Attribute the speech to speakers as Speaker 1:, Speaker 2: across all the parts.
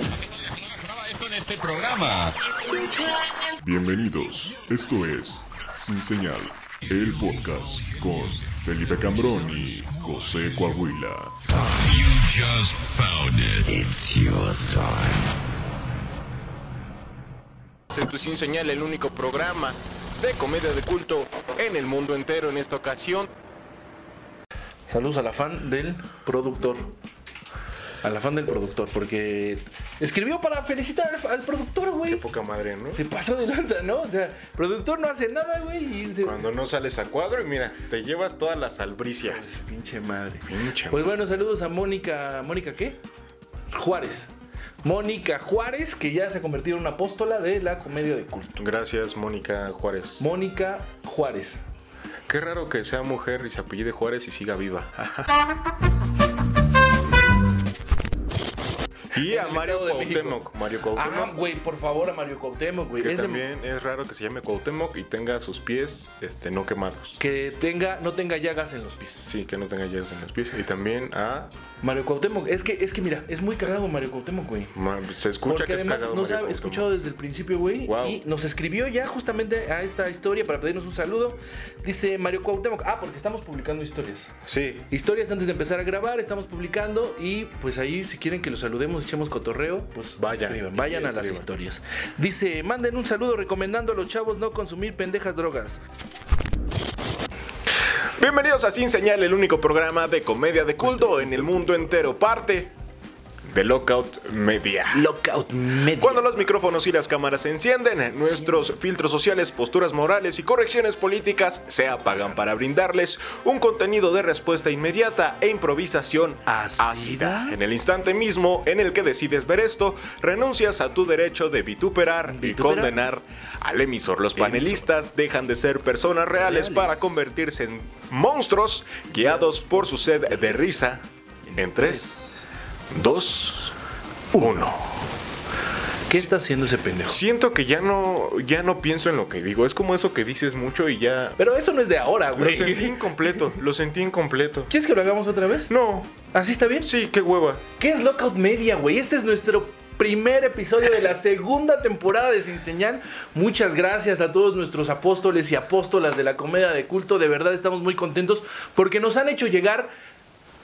Speaker 1: en este programa.
Speaker 2: Bienvenidos, esto es Sin Señal, el podcast con Felipe Cambrón y José Coahuila.
Speaker 1: You just found it.
Speaker 3: It's your time.
Speaker 4: En tu Sin Señal, el único programa de comedia de culto en el mundo entero en esta ocasión.
Speaker 5: Saludos a la fan del productor. A la fan del productor, porque escribió para felicitar al, al productor, güey.
Speaker 4: Poca madre, ¿no?
Speaker 5: Se pasó de lanza, ¿no? O sea, productor no hace nada, güey. Se...
Speaker 4: Cuando no sales a cuadro y mira, te llevas todas las albricias.
Speaker 5: Pinche madre.
Speaker 4: Pinche
Speaker 5: Pues bueno, saludos a Mónica. ¿Mónica qué? Juárez. Mónica Juárez, que ya se ha convertido en una apóstola de la comedia de culto.
Speaker 4: Gracias, Mónica Juárez.
Speaker 5: Mónica Juárez.
Speaker 4: Qué raro que sea mujer y se apellide Juárez y siga viva. y a Mario. Cuauhtémoc. Mario
Speaker 5: Ah,
Speaker 4: Cuauhtémoc.
Speaker 5: güey, por favor, a Mario Cuauhtémoc, güey.
Speaker 4: Que
Speaker 5: Es de-
Speaker 4: también es raro que se llame Cuauhtémoc y tenga sus pies este, no quemados.
Speaker 5: Que tenga, no tenga llagas en los pies.
Speaker 4: Sí, que no tenga hielos en los pies. Y también a...
Speaker 5: Mario Cuauhtémoc, es que, es que mira, es muy cagado Mario Cuauhtémoc, güey.
Speaker 4: Se escucha
Speaker 5: Porque
Speaker 4: que es
Speaker 5: además
Speaker 4: cagado
Speaker 5: nos
Speaker 4: Mario
Speaker 5: ha escuchado desde el principio, güey.
Speaker 4: Wow.
Speaker 5: Y nos escribió ya justamente a esta historia para pedirnos un saludo. Dice Mario Cuauhtémoc, ah, porque estamos publicando historias.
Speaker 4: Sí,
Speaker 5: Historias antes de empezar a grabar, estamos publicando y pues ahí si quieren que los saludemos, echemos cotorreo, pues
Speaker 4: Vayan.
Speaker 5: escriban, vayan a las historias. Dice, manden un saludo recomendando a los chavos no consumir pendejas drogas.
Speaker 4: Bienvenidos a Sin Señal, el único programa de comedia de culto en el mundo entero. Parte de Lockout Media.
Speaker 5: Lockout Media.
Speaker 4: Cuando los micrófonos y las cámaras se encienden, nuestros filtros sociales, posturas morales y correcciones políticas se apagan para brindarles un contenido de respuesta inmediata e improvisación
Speaker 5: ¿Ácida?
Speaker 4: ácida. En el instante mismo en el que decides ver esto, renuncias a tu derecho de vituperar, y condenar al emisor. Los panelistas dejan de ser personas reales,
Speaker 5: Reales.
Speaker 4: para convertirse en monstruos guiados por su sed de risa. En 3, 2, 1.
Speaker 5: ¿Qué está haciendo ese pendejo?
Speaker 4: Siento que ya no, ya no pienso en lo que digo. Es como eso que dices mucho y ya.
Speaker 5: Pero eso no es de ahora,
Speaker 4: Lo
Speaker 5: güey.
Speaker 4: sentí incompleto, lo sentí incompleto.
Speaker 5: ¿Quieres que lo hagamos otra vez?
Speaker 4: No,
Speaker 5: ¿Así está bien?
Speaker 4: sí, qué hueva.
Speaker 5: ¿Qué es Lockout Media, güey? Este es nuestro primer episodio de la segunda temporada de Sin Señal. Muchas gracias a todos nuestros apóstoles y apóstolas de la comedia de culto. De verdad estamos muy contentos porque nos han hecho llegar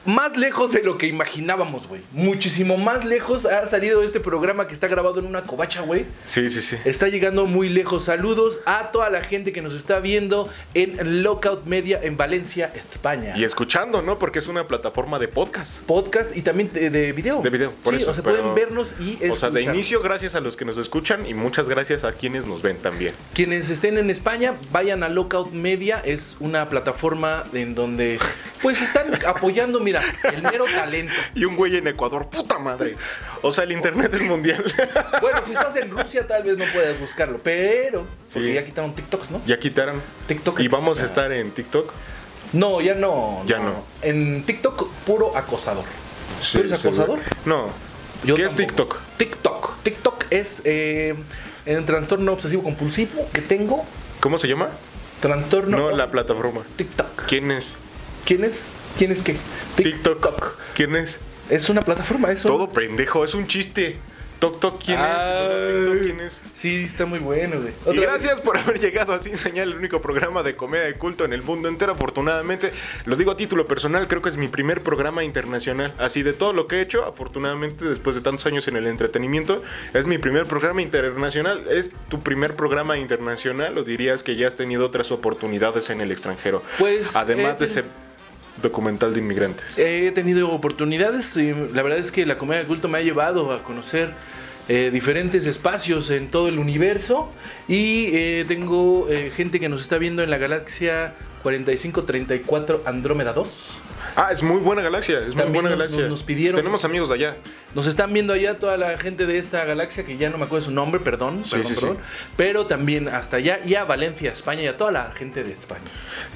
Speaker 5: más lejos de lo que imaginábamos, güey. Muchísimo más lejos ha salido este programa que está grabado en una covacha, güey.
Speaker 4: Sí, sí, sí.
Speaker 5: Está llegando muy lejos. Saludos a toda la gente que nos está viendo en Lockout Media en Valencia, España.
Speaker 4: Y escuchando, ¿no? Porque es una plataforma de podcast.
Speaker 5: Podcast y también de, de video.
Speaker 4: De video, por
Speaker 5: Sí,
Speaker 4: eso.
Speaker 5: O sea,
Speaker 4: pero-
Speaker 5: pueden vernos y
Speaker 4: O sea, de
Speaker 5: escuchar.
Speaker 4: inicio, gracias a los que nos escuchan y muchas gracias a quienes nos ven también.
Speaker 5: Quienes estén en España, vayan a Lockout Media. Es una plataforma en donde pues están apoyando, mira, el mero talento.
Speaker 4: Y un güey en Ecuador, puta madre. O sea, el internet es mundial.
Speaker 5: Bueno, si estás en Rusia tal vez no puedas buscarlo, pero porque
Speaker 4: Sí.
Speaker 5: ya quitaron TikToks, ¿no?
Speaker 4: ya quitaron.
Speaker 5: TikTok.
Speaker 4: Y vamos a estar en TikTok.
Speaker 5: No, ya no.
Speaker 4: Ya no.
Speaker 5: En TikTok puro acosador.
Speaker 4: Sí,
Speaker 5: ¿Tú eres acosador?
Speaker 4: No.
Speaker 5: Yo
Speaker 4: ¿Qué es. TikTok?
Speaker 5: TikTok. TikTok es eh, el trastorno obsesivo compulsivo que tengo.
Speaker 4: ¿Cómo se llama?
Speaker 5: Trastorno.
Speaker 4: No, la plataforma.
Speaker 5: TikTok.
Speaker 4: ¿Quién es?
Speaker 5: ¿Quién es? ¿Quién es qué?
Speaker 4: TikTok. ¿Quién es?
Speaker 5: Es una plataforma, eso.
Speaker 4: Todo pendejo, es un chiste. Tok Tok, ¿quién es? TikTok, ¿quién es?
Speaker 5: Sí, está muy bueno, güey.
Speaker 4: Y gracias
Speaker 5: vez.
Speaker 4: por haber llegado a Sin Señal, el único programa de comedia de culto en el mundo entero. Afortunadamente, lo digo a título personal, creo que es mi primer programa internacional. Así de todo lo que he hecho, afortunadamente, después de tantos años en el entretenimiento, es mi primer programa internacional. ¿Es tu primer programa internacional o dirías que ya has tenido otras oportunidades en el extranjero?
Speaker 5: Pues,
Speaker 4: Además
Speaker 5: eh,
Speaker 4: de ese documental de inmigrantes.
Speaker 5: He tenido oportunidades y la verdad es que la comedia de culto me ha llevado a conocer eh, diferentes espacios en todo el universo y eh, tengo eh, gente que nos está viendo en la galaxia 4534 Andrómeda 2.
Speaker 4: Ah, es muy buena galaxia, es muy buena
Speaker 5: nos-
Speaker 4: galaxia.
Speaker 5: nos- nos pidieron-
Speaker 4: Tenemos amigos de allá.
Speaker 5: Nos están viendo allá toda la gente de esta galaxia que ya no me acuerdo su nombre, perdón,
Speaker 4: Sí,
Speaker 5: perdón,
Speaker 4: sí, sí.
Speaker 5: perdón. Pero también hasta allá y a Valencia, España y a toda la gente de España.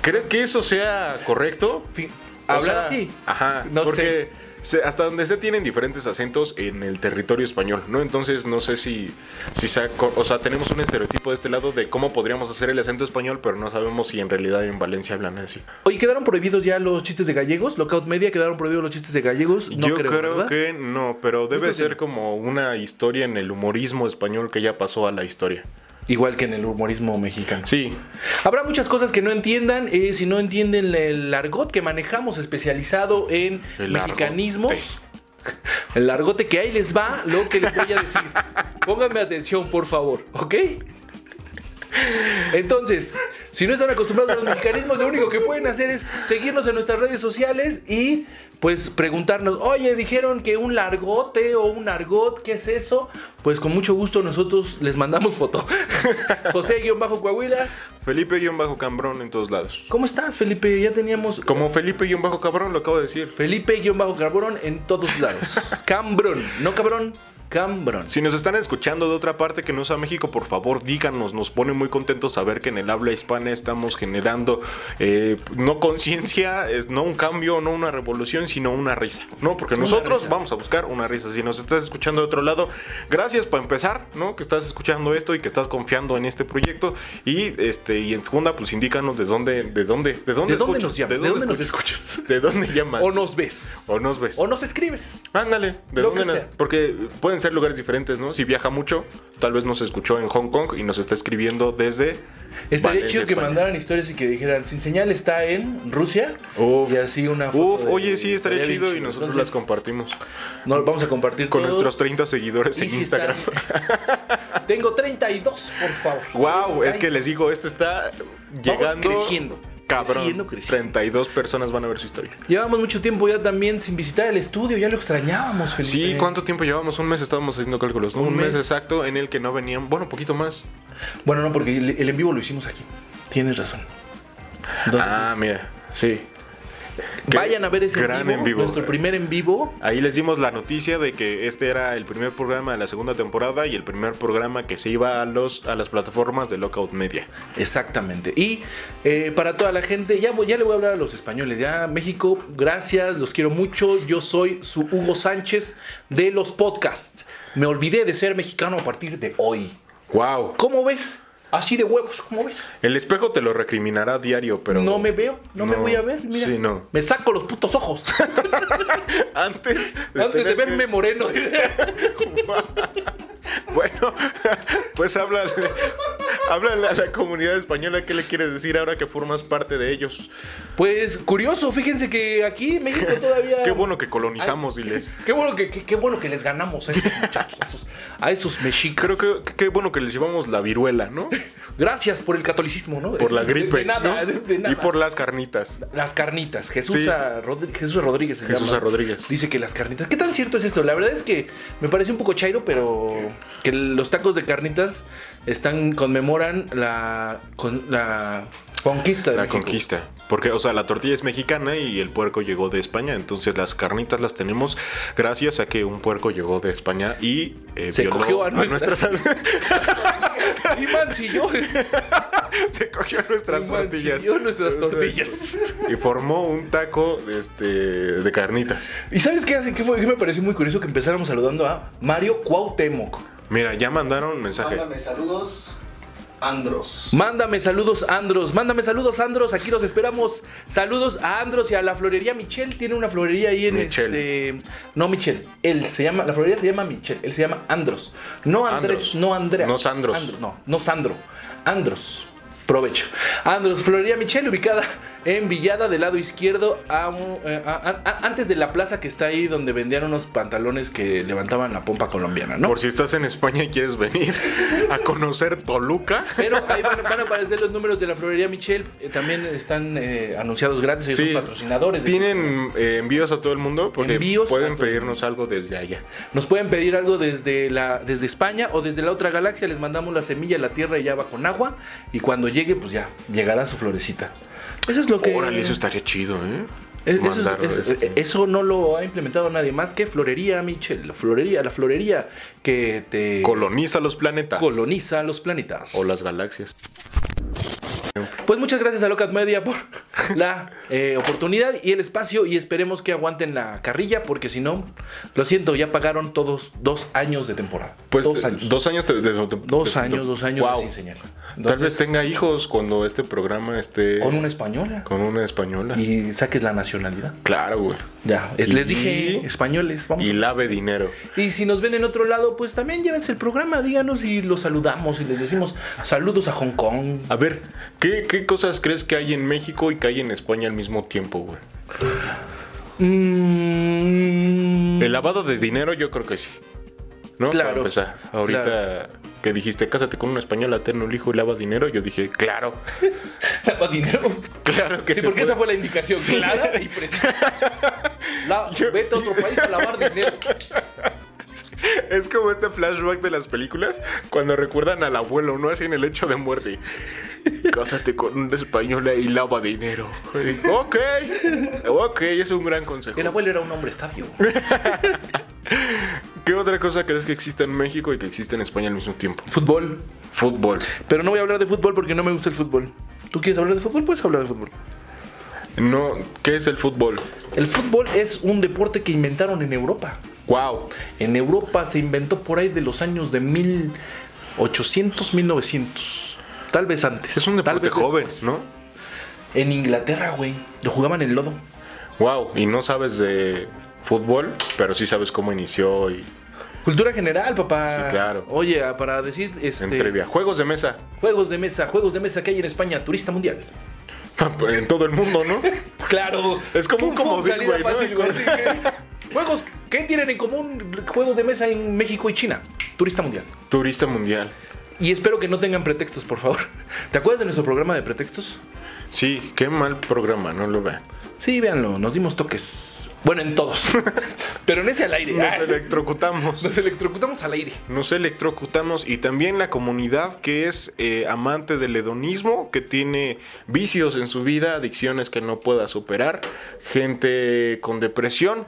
Speaker 4: ¿Crees que eso sea correcto?
Speaker 5: Fin-
Speaker 4: O
Speaker 5: Hablar
Speaker 4: sea,
Speaker 5: así.
Speaker 4: Ajá,
Speaker 5: No
Speaker 4: porque se- hasta donde se tienen diferentes acentos en el territorio español, ¿no? Entonces no sé si, si sea, o sea, tenemos un estereotipo de este lado de cómo podríamos hacer el acento español, pero no sabemos si en realidad en Valencia hablan así.
Speaker 5: Oye, ¿quedaron prohibidos ya los chistes de gallegos? ¿Lockout Media quedaron prohibidos los chistes de gallegos? No
Speaker 4: Yo
Speaker 5: creo,
Speaker 4: que no, pero debe ser como una historia en el humorismo español que ya pasó a la historia.
Speaker 5: Igual que en el humorismo mexicano.
Speaker 4: Sí,
Speaker 5: Habrá muchas cosas que no entiendan. eh, si no entienden el argot que manejamos especializado en
Speaker 4: El
Speaker 5: mexicanismos. El argote que ahí les va lo que les voy a decir. Pónganme atención, por favor, ¿ok? Entonces, si no están acostumbrados a los mexicanismos, lo único que pueden hacer es seguirnos en nuestras redes sociales y pues preguntarnos, oye, dijeron que un largote o un argot, ¿qué es eso? Pues con mucho gusto nosotros les mandamos foto. José-Coahuila,
Speaker 4: Felipe-Cambrón en todos lados.
Speaker 5: ¿Cómo estás, Felipe? Ya teníamos.
Speaker 4: Como Felipe-Cabrón, lo acabo de decir.
Speaker 5: Felipe-Cabrón en todos lados. Cambrón, no cabrón, Cambrón.
Speaker 4: Si nos están escuchando de otra parte que no sea México, por favor díganos. Nos pone muy contentos saber que en el habla hispana estamos generando eh, no conciencia, no un cambio, no una revolución, sino una risa. ¿No? Porque
Speaker 5: Una
Speaker 4: nosotros
Speaker 5: risa.
Speaker 4: vamos a buscar una risa. Si nos estás escuchando de otro lado, gracias por empezar, ¿no? Que estás escuchando esto y que estás confiando en este proyecto. Y este, y en segunda, pues indícanos de dónde, de dónde, de dónde
Speaker 5: ¿De dónde nos llamas? ¿De dónde nos escuchas?
Speaker 4: ¿De dónde llamas?
Speaker 5: O nos ves.
Speaker 4: O nos ves.
Speaker 5: O nos escribes.
Speaker 4: Ándale, ¿de
Speaker 5: Lo
Speaker 4: dónde
Speaker 5: que sea.
Speaker 4: Porque pueden ser lugares diferentes, ¿no? Si viaja mucho, tal vez nos escuchó en Hong Kong y nos está escribiendo desde.
Speaker 5: Estaría
Speaker 4: Valencia,
Speaker 5: chido que
Speaker 4: España.
Speaker 5: mandaran historias y que dijeran, sin señal está en Rusia.
Speaker 4: Uf.
Speaker 5: Y así una foto.
Speaker 4: Uf,
Speaker 5: de-
Speaker 4: oye, sí, estaría chido y nosotros
Speaker 5: Entonces,
Speaker 4: las compartimos.
Speaker 5: No, vamos a compartir
Speaker 4: Con
Speaker 5: todo.
Speaker 4: nuestros 30 seguidores
Speaker 5: Y
Speaker 4: en
Speaker 5: si
Speaker 4: Instagram.
Speaker 5: están- Tengo 32, por favor.
Speaker 4: wow, es que les digo, esto está llegando.
Speaker 5: creciendo,
Speaker 4: Cabrón.
Speaker 5: creciendo, creciendo.
Speaker 4: 32 personas van a ver su historia.
Speaker 5: Llevamos mucho tiempo ya también sin visitar el estudio, ya lo extrañábamos, Felipe.
Speaker 4: Sí, ¿cuánto tiempo llevamos? Un mes estábamos haciendo cálculos, ¿no?
Speaker 5: Un
Speaker 4: Un, mes.
Speaker 5: mes.
Speaker 4: exacto en el que no venían, bueno, poquito más.
Speaker 5: Bueno, no, porque el, el en vivo lo hicimos aquí. Tienes razón. Entonces,
Speaker 4: Ah, mira, sí. Qué
Speaker 5: vayan a ver ese
Speaker 4: gran
Speaker 5: en vivo,
Speaker 4: en vivo.
Speaker 5: nuestro primer en vivo.
Speaker 4: Ahí les dimos la noticia de que este era el primer programa de la segunda temporada y el primer programa que se iba a los a las plataformas de Lockout Media.
Speaker 5: Exactamente. Y eh, para toda la gente, ya, voy- ya le voy a hablar a los españoles. Ya, México, gracias, los quiero mucho. Yo soy su Hugo Sánchez de los podcasts. Me olvidé de ser mexicano a partir de hoy.
Speaker 4: Wow.
Speaker 5: ¿Cómo ves? Así de huevos, ¿cómo ves?
Speaker 4: El espejo te lo recriminará diario, pero
Speaker 5: no me veo, no, me voy a ver. Mira,
Speaker 4: sí, no.
Speaker 5: me saco los putos ojos.
Speaker 4: antes
Speaker 5: Antes de
Speaker 4: tener que-
Speaker 5: verme moreno.
Speaker 4: Bueno, pues háblale, háblale a la comunidad española qué le quieres decir ahora que formas parte de ellos.
Speaker 5: Pues curioso, fíjense que aquí en México todavía.
Speaker 4: Qué bueno que colonizamos, diles.
Speaker 5: Qué bueno que, qué, qué bueno que les ganamos a esos muchachos, a esos, a esos mexicas.
Speaker 4: Creo que qué bueno que les llevamos la viruela, ¿no?
Speaker 5: Gracias por el catolicismo, ¿no?
Speaker 4: Por la gripe,
Speaker 5: De, nada,
Speaker 4: ¿no?
Speaker 5: de- de nada.
Speaker 4: y por las carnitas.
Speaker 5: Las carnitas. Jesús,
Speaker 4: Sí.
Speaker 5: a Rodri- Jesús a Rodríguez. se
Speaker 4: Jesús
Speaker 5: llama.
Speaker 4: a Rodríguez.
Speaker 5: Dice que las carnitas. ¿Qué tan cierto es esto? La verdad es que me parece un poco chairo, pero que los tacos de carnitas están conmemoran la, con, la conquista de
Speaker 4: La
Speaker 5: México.
Speaker 4: conquista. Porque, o sea, la tortilla es mexicana y el puerco llegó de España. Entonces las carnitas las tenemos gracias a que un puerco llegó de España y eh,
Speaker 5: Se
Speaker 4: violó
Speaker 5: cogió a nuestras-
Speaker 4: nuestras
Speaker 5: Y mancilló.
Speaker 4: se cogió nuestras
Speaker 5: Y
Speaker 4: tortillas.
Speaker 5: mancilló nuestras tortillas.
Speaker 4: Y formó un taco este, de carnitas.
Speaker 5: ¿Y sabes qué, hace? ¿Qué, fue? ¿Qué me pareció muy curioso que empezáramos saludando a Mario Cuauhtémoc?
Speaker 4: Mira, ya mandaron mensaje.
Speaker 6: Mándame saludos, Andros.
Speaker 5: Mándame saludos, Andros. Mándame saludos, Andros. Aquí los esperamos. Saludos a Andros y a la florería Michel. Tiene una florería ahí en
Speaker 4: Michel.
Speaker 5: este. No, Michel. Él se llama. La florería se llama Michel. Él se llama Andros. No Andrés,
Speaker 4: Andros.
Speaker 5: no Andrea.
Speaker 4: No Sandros.
Speaker 5: Andro- no, no Sandro. Andros. Provecho. Andros, Florería Michel, ubicada en Villada del lado izquierdo, a eh, a- a- antes de la plaza que está ahí donde vendían unos pantalones que levantaban la pompa colombiana, ¿no?
Speaker 4: Por si estás en España y quieres venir a conocer Toluca.
Speaker 5: Pero ahí van, van a aparecer los números de la florería Michel. eh, también están eh, anunciados gratis. Ellos
Speaker 4: Sí,
Speaker 5: son patrocinadores.
Speaker 4: Tienen eh, envíos a todo el mundo porque
Speaker 5: Envíos
Speaker 4: pueden pedirnos algo desde allá.
Speaker 5: Nos pueden pedir algo desde, la, desde España o desde la otra galaxia. Les mandamos la semilla a la tierra y ya va con agua. Y cuando llegue, pues ya llegará su florecita. Eso es lo que.
Speaker 4: Órale, eso estaría chido, ¿eh?
Speaker 5: Es- Eso, eso no lo ha implementado nadie más que Florería Michel. La florería, la florería que te
Speaker 4: coloniza los planetas.
Speaker 5: coloniza los planetas.
Speaker 4: O las galaxias.
Speaker 5: Pues muchas gracias a Locas Media por la eh, oportunidad y el espacio y esperemos que aguanten la carrilla porque si no, lo siento, ya pagaron todos dos años de temporada.
Speaker 4: Pues
Speaker 5: dos años.
Speaker 4: Dos años de, de- de-
Speaker 5: Dos años, dos años
Speaker 4: Wow.
Speaker 5: sin señal.
Speaker 4: Tal vez tenga hijos cuando este programa esté
Speaker 5: con una española
Speaker 4: con una española.
Speaker 5: y saques la nacionalidad.
Speaker 4: Claro, güey.
Speaker 5: Ya, eh,
Speaker 4: Y-
Speaker 5: les dije españoles, vamos.
Speaker 4: Y lave dinero.
Speaker 5: Y si nos ven en otro lado, pues también llévense el programa, díganos y los saludamos y les decimos saludos a Hong Kong.
Speaker 4: A ver, ¿qué, qué cosas crees que hay en México y que hay en España al mismo tiempo, güey?
Speaker 5: Mm,
Speaker 4: El lavado de dinero yo creo que sí. ¿No?
Speaker 5: Claro,
Speaker 4: Para empezar. Ahorita
Speaker 5: claro.
Speaker 4: que dijiste, cásate con una española, ten un hijo y lava dinero, yo dije, claro,
Speaker 5: lava dinero.
Speaker 4: claro que
Speaker 5: Sí,
Speaker 4: se
Speaker 5: porque esa fue la indicación clara y precisa. La- vete a otro país a lavar dinero.
Speaker 4: Es como este flashback de las películas cuando recuerdan al abuelo, ¿no? Así en el hecho de muerte. Cásate con una española y lava dinero. ok, ok, es un gran consejo.
Speaker 5: El abuelo era un hombre sabio.
Speaker 4: ¿Qué otra cosa crees que existe en México y que existe en España al mismo tiempo?
Speaker 5: Fútbol.
Speaker 4: Fútbol.
Speaker 5: Pero no voy a hablar de fútbol porque no me gusta el fútbol. ¿Tú quieres hablar de fútbol? Puedes hablar de fútbol.
Speaker 4: No, ¿qué es el fútbol?
Speaker 5: El fútbol es un deporte que inventaron en Europa.
Speaker 4: Wow.
Speaker 5: En Europa se inventó por ahí de los años de 1800, 1900. Tal vez antes.
Speaker 4: Es un
Speaker 5: tal
Speaker 4: deporte
Speaker 5: vez
Speaker 4: joven,
Speaker 5: después. En Inglaterra, güey. Lo jugaban en lodo.
Speaker 4: Wow, y no sabes de fútbol, pero sí sabes cómo inició y
Speaker 5: Cultura general, papá.
Speaker 4: Sí, claro.
Speaker 5: Oye, ah, para decir este,
Speaker 4: en trivia. Juegos de mesa.
Speaker 5: juegos de mesa, juegos de mesa que hay en España, turista mundial.
Speaker 4: En todo el mundo, ¿no?
Speaker 5: Claro.
Speaker 4: Es como un comodín, güey, ¿no?
Speaker 5: fácil, güey, Juegos, ¿qué tienen en común juegos de mesa en México y China? Turista mundial.
Speaker 4: Turista mundial.
Speaker 5: Y espero que no tengan pretextos, por favor. ¿Te acuerdas de nuestro programa de pretextos?
Speaker 4: Sí, qué mal programa, no lo vean.
Speaker 5: Sí, véanlo, nos dimos toques. Bueno, en todos. Pero en ese al aire.
Speaker 4: Nos electrocutamos.
Speaker 5: Nos electrocutamos al aire.
Speaker 4: Nos electrocutamos y también la comunidad que es eh, amante del hedonismo, que tiene vicios en su vida, adicciones que no pueda superar, gente con depresión,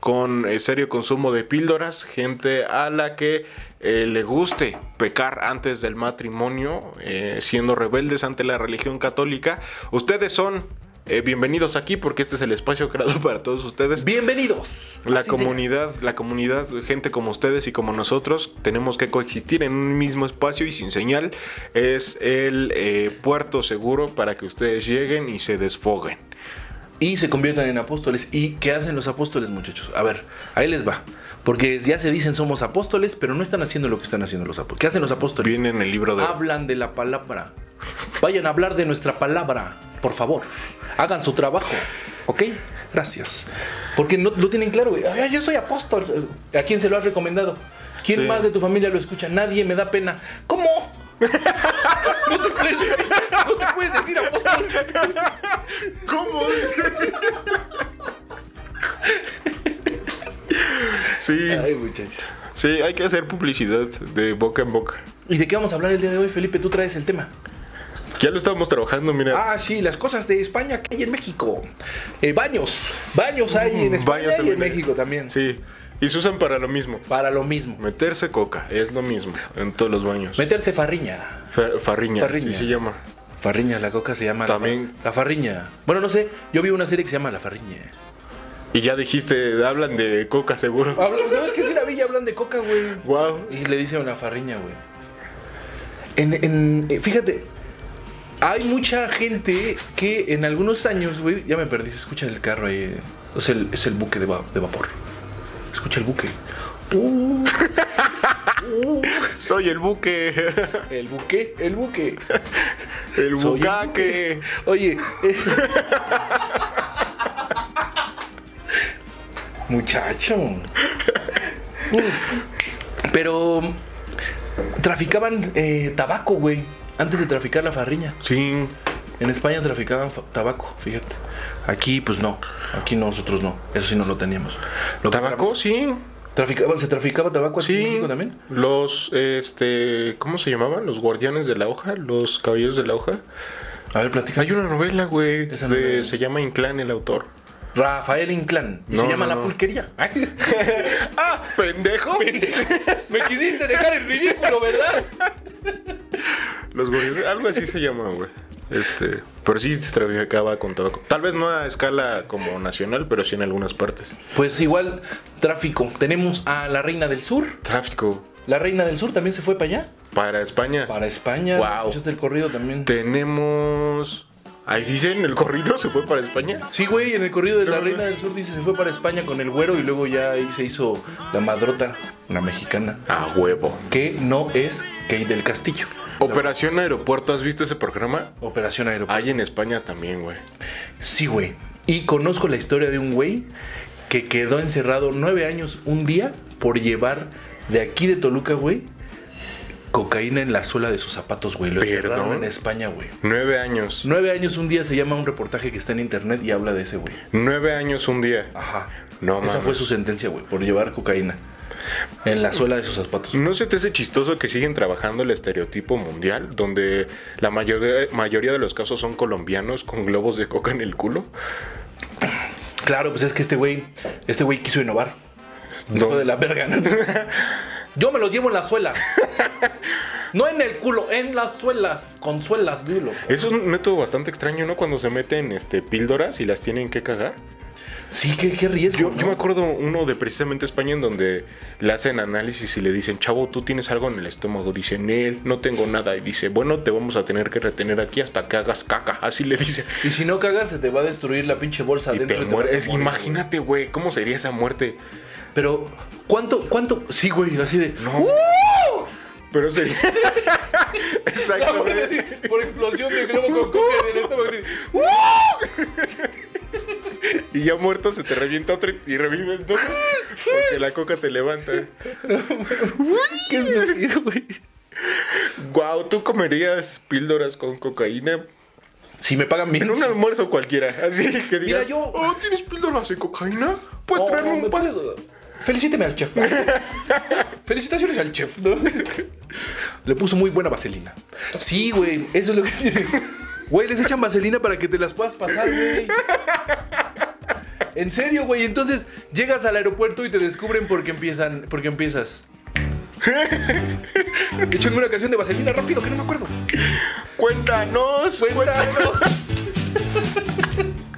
Speaker 4: con eh, serio consumo de píldoras, gente a la que eh, le guste pecar antes del matrimonio, eh, siendo rebeldes ante la religión católica. Ustedes son eh, bienvenidos aquí porque este es el espacio creado para todos ustedes.
Speaker 5: Bienvenidos.
Speaker 4: La
Speaker 5: Así
Speaker 4: comunidad, la comunidad, gente como ustedes y como nosotros, tenemos que coexistir en un mismo espacio y sin señal es el puerto seguro para que ustedes lleguen y se desfoguen.
Speaker 5: Y se conviertan en apóstoles. ¿Y qué hacen los apóstoles, muchachos? A ver, ahí les va. Porque ya se dicen somos apóstoles, pero no están haciendo lo que están haciendo los apóstoles. ¿Qué hacen los apóstoles?
Speaker 4: Viene en el libro de...
Speaker 5: Hablan de la palabra. Vayan a hablar de nuestra palabra, por favor. Hagan su trabajo. ¿Ok? Gracias. Porque no lo tienen claro, güey. Ay, yo soy apóstol. ¿A quién se lo has recomendado? ¿Quién
Speaker 4: Sí.
Speaker 5: más de tu familia lo escucha? Nadie me da pena. ¿Cómo? no te puedes decir, no te puedes decir apóstol.
Speaker 4: ¿Cómo dice? sí,
Speaker 5: Ay, muchachos.
Speaker 4: sí, hay que hacer publicidad de boca en boca.
Speaker 5: ¿Y de qué vamos a hablar el día de hoy, Felipe? Tú traes el tema.
Speaker 4: Ya lo estábamos trabajando, mira.
Speaker 5: Ah, sí, las cosas de España que hay en México. Eh, baños. Baños hay en España
Speaker 4: Baños
Speaker 5: y en. México también.
Speaker 4: Sí, y se usan para lo mismo.
Speaker 5: Para lo mismo.
Speaker 4: Meterse coca, es lo mismo en todos los baños.
Speaker 5: Meterse farriña.
Speaker 4: Fa- farriña,
Speaker 5: Farriña.
Speaker 4: sí se llama.
Speaker 5: Farriña, la coca se llama. la-
Speaker 4: También.
Speaker 5: La, farriña. Bueno, no sé. Yo vi una serie que se llama La Farriña.
Speaker 4: Y ya dijiste, hablan de coca seguro.
Speaker 5: Hablan- no, es que sí la vi y hablan de coca, güey.
Speaker 4: Wow.
Speaker 5: Y le dicen la farriña, güey. En, en- eh, fíjate, hay mucha gente que en algunos años, güey, ya me perdí, se escucha el carro ahí. eh. Es el, es el buque de, va- de vapor. Escucha el buque. Uh,
Speaker 4: Soy el buque.
Speaker 5: el buque, el buque.
Speaker 4: El bucaque.
Speaker 5: Oye. eh. Muchacho. Pero traficaban eh, tabaco, güey. Antes de traficar la farriña.
Speaker 4: Sí.
Speaker 5: En España traficaban tabaco, fíjate. Aquí, pues no. Aquí nosotros no. Eso sí no lo teníamos. Lo
Speaker 4: ¿Tabaco? Sí.
Speaker 5: ¿Traficaban, ¿Se traficaba tabaco en
Speaker 4: Sí.
Speaker 5: México también?
Speaker 4: Los, este, ¿cómo se llamaban? Los guardianes de la hoja, los caballeros de la hoja.
Speaker 5: A ver, platica.
Speaker 4: Hay una novela, güey.
Speaker 5: Esa
Speaker 4: de-
Speaker 5: novela.
Speaker 4: Se llama Inclán el autor.
Speaker 5: Rafael Inclán. Y
Speaker 4: No,
Speaker 5: se llama
Speaker 4: no,
Speaker 5: La
Speaker 4: no.
Speaker 5: Pulquería.
Speaker 4: ¡Ah, pendejo!
Speaker 5: Me quisiste dejar en ridículo, ¿verdad?
Speaker 4: Los guardianes, algo así se llama, güey. Este, pero sí se traficaba con tabaco. Tal vez no a escala como nacional, pero sí en algunas partes.
Speaker 5: Pues igual, tráfico. Tenemos a la Reina del Sur.
Speaker 4: Tráfico
Speaker 5: La Reina del Sur también se fue para allá.
Speaker 4: para España.
Speaker 5: Para España.
Speaker 4: Guau.
Speaker 5: ¿Escuchaste el corrido también?
Speaker 4: Tenemos. Ahí dicen, el corrido se fue para España.
Speaker 5: Sí, güey, en el corrido de la Reina del Sur dice se fue para España con el güero y luego ya ahí se hizo la madrota, la mexicana,
Speaker 4: A huevo.
Speaker 5: que no es Kate del Castillo.
Speaker 4: Operación Aeropuerto, ¿has visto ese programa?
Speaker 5: Operación Aeropuerto.
Speaker 4: Hay en España también, güey.
Speaker 5: Sí, güey. Y conozco la historia de un güey que quedó encerrado nueve años un día por llevar de aquí de Toluca, güey, cocaína en la suela de sus zapatos, güey. Lo encerraron
Speaker 4: ¿Perdón?
Speaker 5: en España, güey.
Speaker 4: Nueve años.
Speaker 5: Nueve años un día se llama un reportaje que está en internet y habla de ese güey.
Speaker 4: Nueve años un día.
Speaker 5: Ajá.
Speaker 4: No
Speaker 5: Esa fue su sentencia, güey, por llevar cocaína en la suela de sus zapatos.
Speaker 4: ¿No se te hace chistoso que siguen trabajando el estereotipo mundial, donde la mayoría, mayoría de los casos son colombianos con globos de coca en el culo?
Speaker 5: Claro, pues es que este güey, este güey quiso innovar. Hijo de la verga. ¿no? Yo me los llevo en la suela. No en el culo, en las suelas, con suelas, dilo.
Speaker 4: Es un método bastante extraño, ¿no? Cuando se meten este, píldoras y las tienen que cagar.
Speaker 5: Sí, qué, qué riesgo.
Speaker 4: Yo,
Speaker 5: ¿no?
Speaker 4: yo me acuerdo uno de precisamente España en donde le hacen análisis y le dicen, chavo, tú tienes algo en el estómago. Dice, él no tengo nada. Y dice, bueno, te vamos a tener que retener aquí hasta que hagas caca. Así le dice.
Speaker 5: Y si no cagas, se te va a destruir la pinche bolsa
Speaker 4: Y
Speaker 5: adentro.
Speaker 4: te
Speaker 5: y
Speaker 4: mueres.
Speaker 5: morir,
Speaker 4: Imagínate, güey, ¿cómo sería esa muerte?
Speaker 5: Pero, ¿cuánto, cuánto? Sí, güey, así de.
Speaker 4: No. Pero se...
Speaker 5: Así, por explosión de globo con coca en el estómago. así.
Speaker 4: Y ya muerto se te revienta otro y revives dos. Porque la coca te levanta.
Speaker 5: ¿Qué es güey?
Speaker 4: Guau, ¿tú comerías píldoras con cocaína?
Speaker 5: Si me pagan bien.
Speaker 4: En un almuerzo cualquiera. Así que digas,
Speaker 5: Mira, yo-
Speaker 4: oh, ¿tienes píldoras de cocaína? Puedes
Speaker 5: Oh,
Speaker 4: traerme
Speaker 5: ¿me
Speaker 4: un pan.
Speaker 5: puedes- Felicíteme al chef. Felicitaciones al chef, ¿no? Le puso muy buena vaselina. Sí, güey, eso es lo que tiene. Güey, les echan vaselina para que te las puedas pasar, güey. En serio, güey. Entonces llegas al aeropuerto y te descubren porque empiezan, porque empiezas. Échame una canción de vaselina rápido, que no me acuerdo.
Speaker 4: Cuéntanos, cuéntanos.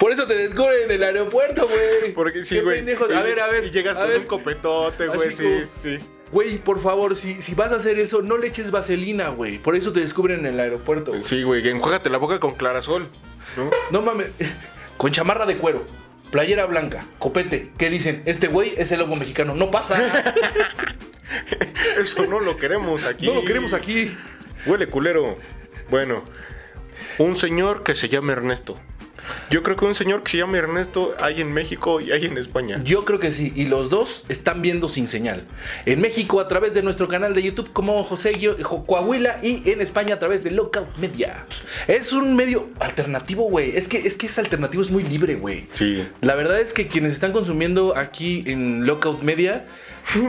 Speaker 5: Por eso te descubren en el aeropuerto, güey.
Speaker 4: Porque sí, güey.
Speaker 5: A ver, a ver.
Speaker 4: Y llegas
Speaker 5: a
Speaker 4: con
Speaker 5: ver.
Speaker 4: un copetote, güey. Sí, sí.
Speaker 5: Güey, por favor, si, si vas a hacer eso, no le eches vaselina, güey. Por eso te descubren en el aeropuerto. güey.
Speaker 4: Sí, güey. Enjuágate la boca con clarasol. ¿no?
Speaker 5: No mames. Con chamarra de cuero, playera blanca, copete. ¿Qué dicen? Este güey es el lobo mexicano. No pasa.
Speaker 4: Eso no lo queremos aquí.
Speaker 5: No lo queremos aquí.
Speaker 4: Huele culero. Bueno, un señor que se llama Ernesto. Yo creo que un señor que se llama Ernesto hay en México y hay en España.
Speaker 5: Yo creo que sí. Y los dos están viendo sin señal. En México a través de nuestro canal de YouTube como José Coahuila y en España a través de Local Media. Es un medio alternativo, güey. Es que, es que es alternativo, es muy libre, güey.
Speaker 4: Sí.
Speaker 5: La verdad es que quienes están consumiendo aquí en Lockout Media,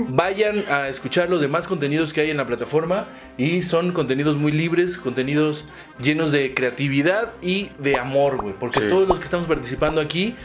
Speaker 5: vayan a escuchar los demás contenidos que hay en la plataforma y son contenidos muy libres, contenidos llenos de creatividad y de amor, güey. Porque
Speaker 4: Sí.
Speaker 5: todos los que estamos participando aquí,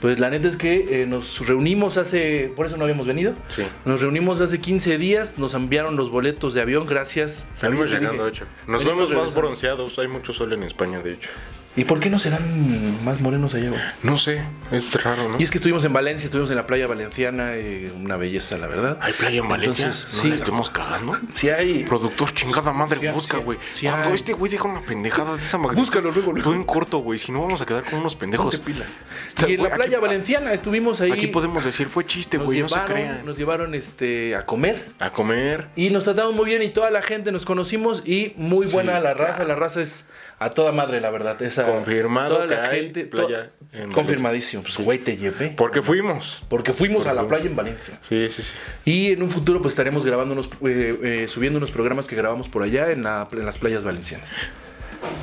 Speaker 5: pues la neta es que eh, nos reunimos hace, por eso no habíamos venido,
Speaker 4: Sí.
Speaker 5: nos reunimos hace 15 días, nos enviaron los boletos de avión, gracias.
Speaker 4: Salimos llegando, de
Speaker 5: dije,
Speaker 4: hecho. Nos
Speaker 5: venimos
Speaker 4: vemos más bronceados. Hay mucho sol en España, de hecho.
Speaker 5: ¿Y por qué no serán más morenos allá, güey?
Speaker 4: No sé, es raro, ¿no?
Speaker 5: Y es que estuvimos en Valencia, estuvimos en la playa valenciana, eh, una belleza, la verdad.
Speaker 4: ¿Hay playa en Valencia?
Speaker 5: Entonces,
Speaker 4: ¿No
Speaker 5: sí.
Speaker 4: la estemos cagando?
Speaker 5: Si hay.
Speaker 4: Productor, chingada madre,
Speaker 5: Sí,
Speaker 4: busca,
Speaker 5: sí,
Speaker 4: güey.
Speaker 5: sí
Speaker 4: Cuando
Speaker 5: hay.
Speaker 4: este güey diga una pendejada de esa magnitud.
Speaker 5: Búscalo luego, luego.
Speaker 4: Tú en corto, güey. Si no, vamos a quedar con unos pendejos.
Speaker 5: Ponte pilas.
Speaker 4: Está-
Speaker 5: Y en
Speaker 4: güey,
Speaker 5: la playa valenciana estuvimos ahí.
Speaker 4: Aquí podemos decir, fue chiste,
Speaker 5: nos
Speaker 4: güey. No se
Speaker 5: llevaron,
Speaker 4: crean.
Speaker 5: nos llevaron este, a comer.
Speaker 4: A comer.
Speaker 5: Y nos tratamos muy bien y toda la gente nos conocimos y muy
Speaker 4: Sí,
Speaker 5: buena la raza. La raza es a toda madre, la verdad. Esa,
Speaker 4: Confirmado
Speaker 5: Toda la
Speaker 4: hay
Speaker 5: gente.
Speaker 4: playa en
Speaker 5: confirmadísimo. Pues güey, te llevé.
Speaker 4: Porque fuimos.
Speaker 5: Porque fuimos a la playa en Valencia.
Speaker 4: Sí, sí, sí.
Speaker 5: Y en un futuro pues estaremos grabando unos, eh, eh, subiendo unos programas que grabamos por allá en, la- en las playas valencianas.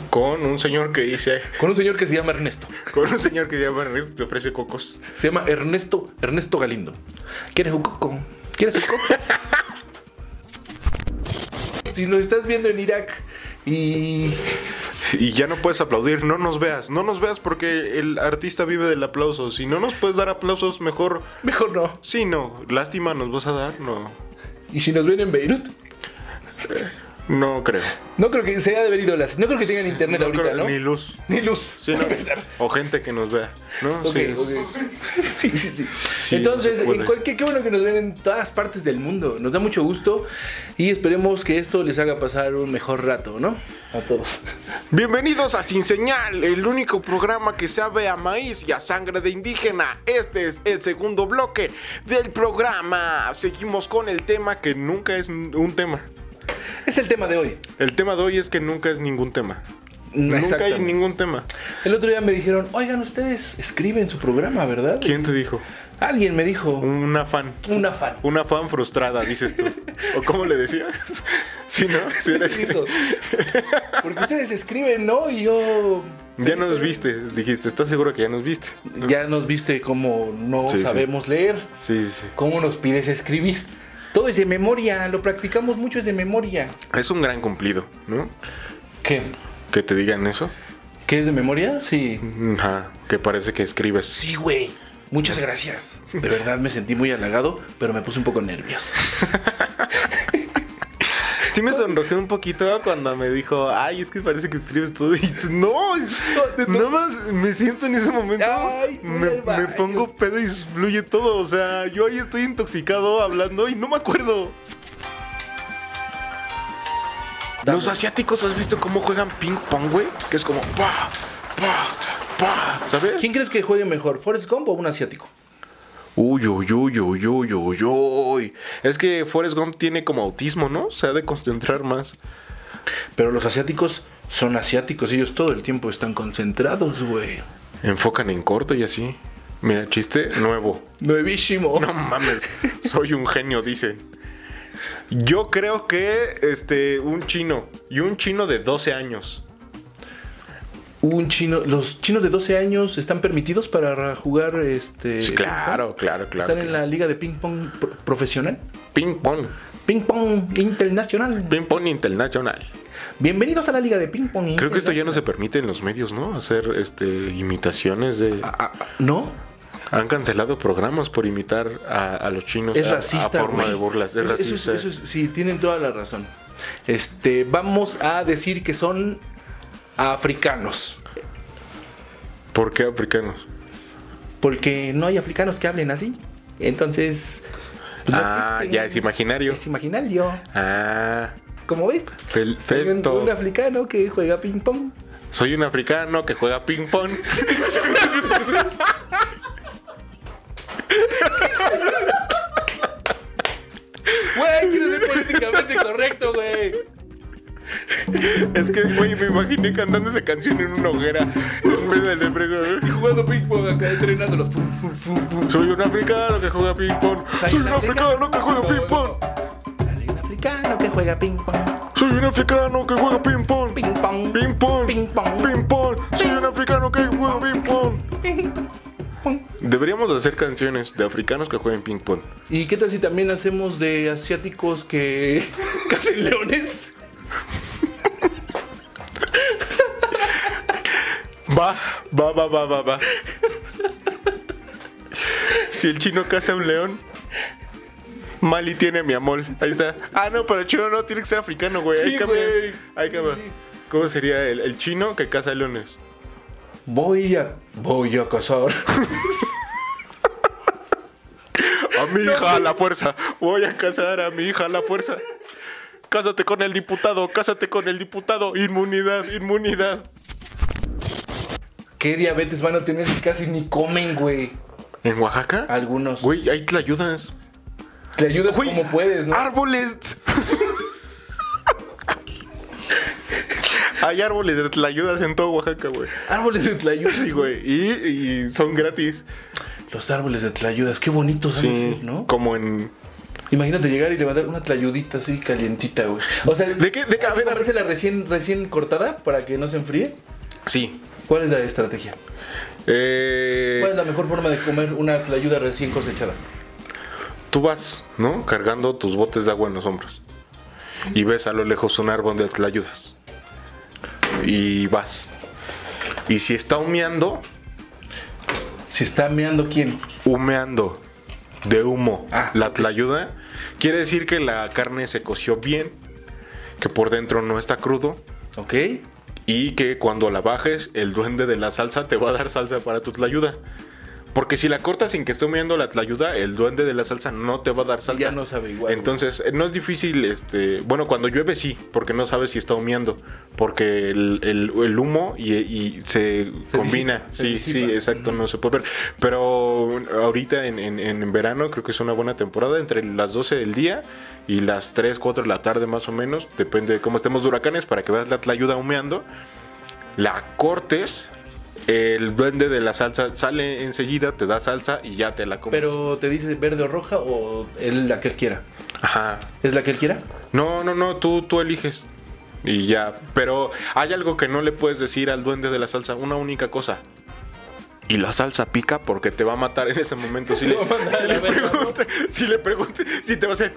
Speaker 4: Con un señor que dice.
Speaker 5: Con un señor que se llama Ernesto.
Speaker 4: Con un señor que se llama Ernesto que te ofrece cocos.
Speaker 5: Se llama Ernesto, Ernesto Galindo. ¿Quieres un coco? ¿Quieres un coco? si nos estás viendo en Irak y
Speaker 4: Y ya no puedes aplaudir, no nos veas, no nos veas porque el artista vive del aplauso. Si no nos puedes dar aplausos, mejor.
Speaker 5: mejor no.
Speaker 4: Sí, no. Lástima nos vas a dar, no.
Speaker 5: Y si nos ven en Beirut,
Speaker 4: No creo.
Speaker 5: No creo que se haya de haber ido las. No creo que tengan internet
Speaker 4: No
Speaker 5: ahorita,
Speaker 4: creo-
Speaker 5: ¿no?
Speaker 4: Ni luz.
Speaker 5: Ni luz.
Speaker 4: Sí, ¿no? O gente que nos vea, ¿no?
Speaker 5: Ok,
Speaker 4: Sí.
Speaker 5: ok. Sí, sí, sí.
Speaker 4: Sí,
Speaker 5: Entonces, en cualquier, qué bueno que nos ven en todas partes del mundo. Nos da mucho gusto y esperemos que esto les haga pasar un mejor rato, ¿no? A todos.
Speaker 4: Bienvenidos a Sin Señal, el único programa que sabe a maíz y a sangre de indígena. Este es el segundo bloque del programa. Seguimos con el tema que nunca es un tema.
Speaker 5: Es el tema de hoy.
Speaker 4: El tema de hoy es que nunca es ningún tema. Nunca hay ningún tema.
Speaker 5: El otro día me dijeron, oigan, ustedes escriben su programa, ¿verdad?
Speaker 4: ¿Quién te dijo?
Speaker 5: Alguien me dijo,
Speaker 4: Una fan.
Speaker 5: una fan.
Speaker 4: Una fan frustrada, dices tú. ¿O cómo le decías? Sí, ¿no? Sí,
Speaker 5: Porque ustedes escriben, ¿no? Y yo...
Speaker 4: Ya nos viste, dijiste. ¿Estás seguro que ya nos viste?
Speaker 5: Ya nos viste cómo no
Speaker 4: Sí, sí.
Speaker 5: sabemos leer,
Speaker 4: Sí, sí, sí.
Speaker 5: cómo nos pides escribir. Todo es de memoria, lo practicamos mucho, es de memoria.
Speaker 4: Es un gran cumplido, ¿no?
Speaker 5: ¿Qué?
Speaker 4: Que te digan eso.
Speaker 5: ¿Qué es de memoria? Sí.
Speaker 4: Ajá, que parece que escribes.
Speaker 5: Sí, güey. Muchas gracias. De verdad me sentí muy halagado, pero me puse un poco nervioso.
Speaker 4: Sí me sonrojé un poquito cuando me dijo, ay, es que parece que escribes todo. Y tú, no, nada más me siento en ese momento,
Speaker 5: Ay,
Speaker 4: me, me pongo pedo y fluye todo. O sea, yo ahí estoy intoxicado hablando y no me acuerdo. Los asiáticos, ¿has visto cómo juegan ping pong, güey? Que es como, pa, pa, pa, ¿sabes?
Speaker 5: ¿Quién crees que juegue mejor, Forrest Gump o un asiático?
Speaker 4: Uy, uy, uy, uy, uy, uy, uy. Es que Forrest Gump tiene como autismo, ¿no? Se ha de concentrar más.
Speaker 5: Pero los asiáticos son asiáticos, ellos todo el tiempo están concentrados, güey.
Speaker 4: Enfocan en corto y así. Mira, chiste nuevo.
Speaker 5: Nuevísimo.
Speaker 4: No mames, soy un genio, dicen. Yo creo que este un chino y un chino de 12 años.
Speaker 5: Un chino, los chinos de 12 años están permitidos para jugar este
Speaker 4: Sí, claro, claro, claro.
Speaker 5: Están en la liga de ping pong pro- profesional.
Speaker 4: Ping pong,
Speaker 5: Ping pong internacional.
Speaker 4: ping pong internacional.
Speaker 5: Bienvenidos a la liga de ping pong.
Speaker 4: Creo que esto ya no se permite en los medios, ¿no? Hacer este imitaciones de
Speaker 5: Ah, ah, ¿No?
Speaker 4: han cancelado programas por imitar a, a los chinos
Speaker 5: Es
Speaker 4: a-
Speaker 5: racista.
Speaker 4: a forma de burlas, es
Speaker 5: Eso-
Speaker 4: racista.
Speaker 5: eso sí, tienen toda la razón. Este, vamos a decir que son africanos.
Speaker 4: ¿Por qué africanos?
Speaker 5: Porque no hay africanos que hablen así. Entonces. pues,
Speaker 4: ah, ya es imaginario.
Speaker 5: Es imaginario.
Speaker 4: Ah,
Speaker 5: Como ves,
Speaker 4: pel-
Speaker 5: soy un, un africano que juega ping pong.
Speaker 4: Soy un africano que juega ping pong.
Speaker 5: Güey, quiero ser políticamente correcto, güey.
Speaker 4: Es que, güey, me imaginé cantando esa canción en una hoguera en vez del emprego.
Speaker 5: Jugando ping pong acá, entrenándolos.
Speaker 4: Soy un africano que juega ping pong. Soy un africano que juega ping pong.
Speaker 5: Sale un africano que juega ping pong.
Speaker 4: Soy un africano que juega ping pong.
Speaker 5: Ping pong.
Speaker 4: Ping pong.
Speaker 5: Ping pong.
Speaker 4: Ping pong. Soy un africano que juega ping pong. Deberíamos hacer canciones de africanos que jueguen ping pong.
Speaker 5: ¿Y qué tal si también hacemos de asiáticos que cazan leones?
Speaker 4: Va, va, va, va, va, va. Si el chino caza a un león, Mali tiene mi amor. Ahí está. Ah, no, pero el chino no tiene que ser africano, güey. Ahí
Speaker 5: Sí,
Speaker 4: cambias.
Speaker 5: güey.
Speaker 4: Ahí cambia. ¿Cómo sería el, el chino que caza leones?
Speaker 5: Voy a. Voy a cazar.
Speaker 4: A mi hija a la fuerza. Voy a casar a mi hija a la fuerza. Cásate con el diputado, cásate con el diputado. Inmunidad, inmunidad.
Speaker 5: ¿Qué diabetes van a tener si casi ni comen, güey?
Speaker 4: ¿En Oaxaca?
Speaker 5: Algunos.
Speaker 4: Güey, ahí te ayudas.
Speaker 5: Te ayudas
Speaker 4: Güey,
Speaker 5: como puedes, ¿no?
Speaker 4: árboles. Hay árboles de tlayudas en todo Oaxaca, güey.
Speaker 5: Árboles de tlayudas.
Speaker 4: Sí, güey. Y, y son gratis.
Speaker 5: Los árboles de tlayudas, qué bonitos
Speaker 4: Sí,
Speaker 5: ser, ¿no?
Speaker 4: como en...
Speaker 5: Imagínate llegar y levantar una tlayudita así calientita, güey. O sea,
Speaker 4: ¿De qué- de qué? A ver,
Speaker 5: que
Speaker 4: a ver.
Speaker 5: comérsela recién, recién cortada para que no se enfríe.
Speaker 4: Sí.
Speaker 5: ¿Cuál es la estrategia?
Speaker 4: Eh,
Speaker 5: ¿Cuál es la mejor forma de comer una tlayuda recién cosechada?
Speaker 4: tú vas, ¿no? Cargando tus botes de agua en los hombros. Y ves a lo lejos un árbol de tlayudas. Y vas. Y si está humeando,
Speaker 5: ¿Se está meando quién?
Speaker 4: humeando de humo
Speaker 5: Ah,
Speaker 4: la tlayuda, quiere decir que la carne se coció bien que por dentro no está crudo
Speaker 5: Ok.
Speaker 4: Y que cuando la bajes, el duende de la salsa te va a dar salsa para tu tlayuda. Porque si la cortas sin que esté humeando la tlayuda, el duende de la salsa no te va a dar salsa.
Speaker 5: ya no sabe igual.
Speaker 4: Entonces, eh, no es difícil, este... Bueno, cuando llueve sí, porque no sabes si está humeando. Porque el, el- el humo y, y se, combina.
Speaker 5: disipa,
Speaker 4: sí,
Speaker 5: disipa.
Speaker 4: sí, exacto, no se puede ver. Pero ahorita en, en- en verano creo que es una buena temporada, entre las 12 del día y las 3, 4 de la tarde más o menos. Depende de cómo estemos de huracanes para que veas la tlayuda humeando la cortes, el duende de la salsa sale enseguida, te da salsa y ya te la comes.
Speaker 5: Pero te dice verde o roja o es la que él quiera.
Speaker 4: Ajá.
Speaker 5: ¿Es la que él quiera?
Speaker 4: No, no, no, tú, tú eliges. Y ya. Pero hay algo que no le puedes decir al duende de la salsa, una única cosa. Y la salsa pica porque te va a matar en ese momento. Si le, si le pregunte, si le pregunte, si te va a hacer,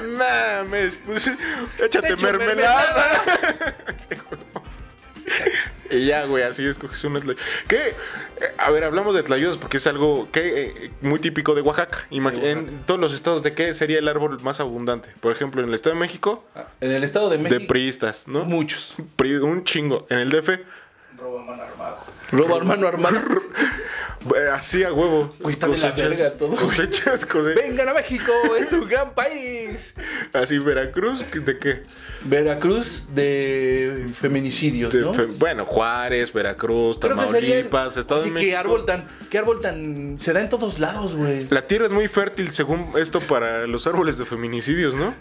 Speaker 4: no mames, pues échate
Speaker 5: Echo
Speaker 4: mermelada. Y ya, güey, así escoges una tla- ¿Qué? Eh, A ver, hablamos de tlayudas porque es algo que eh, muy típico de Oaxaca. Imag-
Speaker 5: De Oaxaca.
Speaker 4: En todos los estados, ¿de qué sería el árbol más abundante? Por ejemplo, en el Estado de México,
Speaker 5: En el Estado de México.
Speaker 4: de priistas, ¿no?
Speaker 5: Muchos.
Speaker 4: Un chingo. En el DF,
Speaker 6: Roba mano armado.
Speaker 5: Robo hermano armado.
Speaker 4: eh, así a huevo.
Speaker 5: De la verga todo.
Speaker 4: Cosechas, cose-
Speaker 5: Vengan a México, es un gran país.
Speaker 4: Así, Veracruz, ¿de qué?
Speaker 5: Veracruz de feminicidios,
Speaker 4: De
Speaker 5: ¿no?
Speaker 4: fe- bueno, Juárez, Veracruz,
Speaker 5: Creo
Speaker 4: Tamaulipas, Estado de
Speaker 5: Oye,
Speaker 4: México.
Speaker 5: ¿Qué árbol tan, qué árbol tan se da en todos lados, güey?
Speaker 4: La tierra es muy fértil, según esto, para los árboles de feminicidios, ¿no?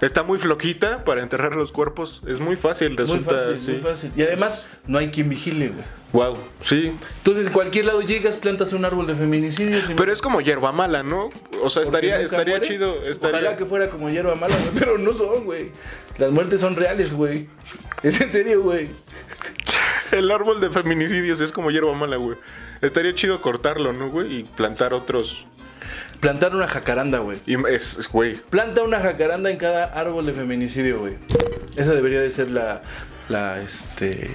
Speaker 4: Está muy floquita para enterrar los cuerpos. Es muy fácil,
Speaker 5: Muy
Speaker 4: resulta.
Speaker 5: fácil,
Speaker 4: sí.
Speaker 5: muy fácil. Y además, no hay quien vigile, güey.
Speaker 4: Wow, sí.
Speaker 5: Entonces, en cualquier lado llegas, plantas un árbol de feminicidios. y-
Speaker 4: Pero es como hierba mala, ¿no? O sea, estaría, estaría
Speaker 5: muere.
Speaker 4: chido. Estaría...
Speaker 5: Ojalá que fuera como hierba mala, güey, pero no son, güey. Las muertes son reales, güey. Es en serio, güey.
Speaker 4: El árbol de feminicidios es como hierba mala, güey. Estaría chido cortarlo, ¿no, güey? Y plantar otros.
Speaker 5: Plantar una jacaranda, güey.
Speaker 4: Y es, es- güey.
Speaker 5: Planta una jacaranda en cada árbol de feminicidio, güey. Esa debería de ser la, la, este,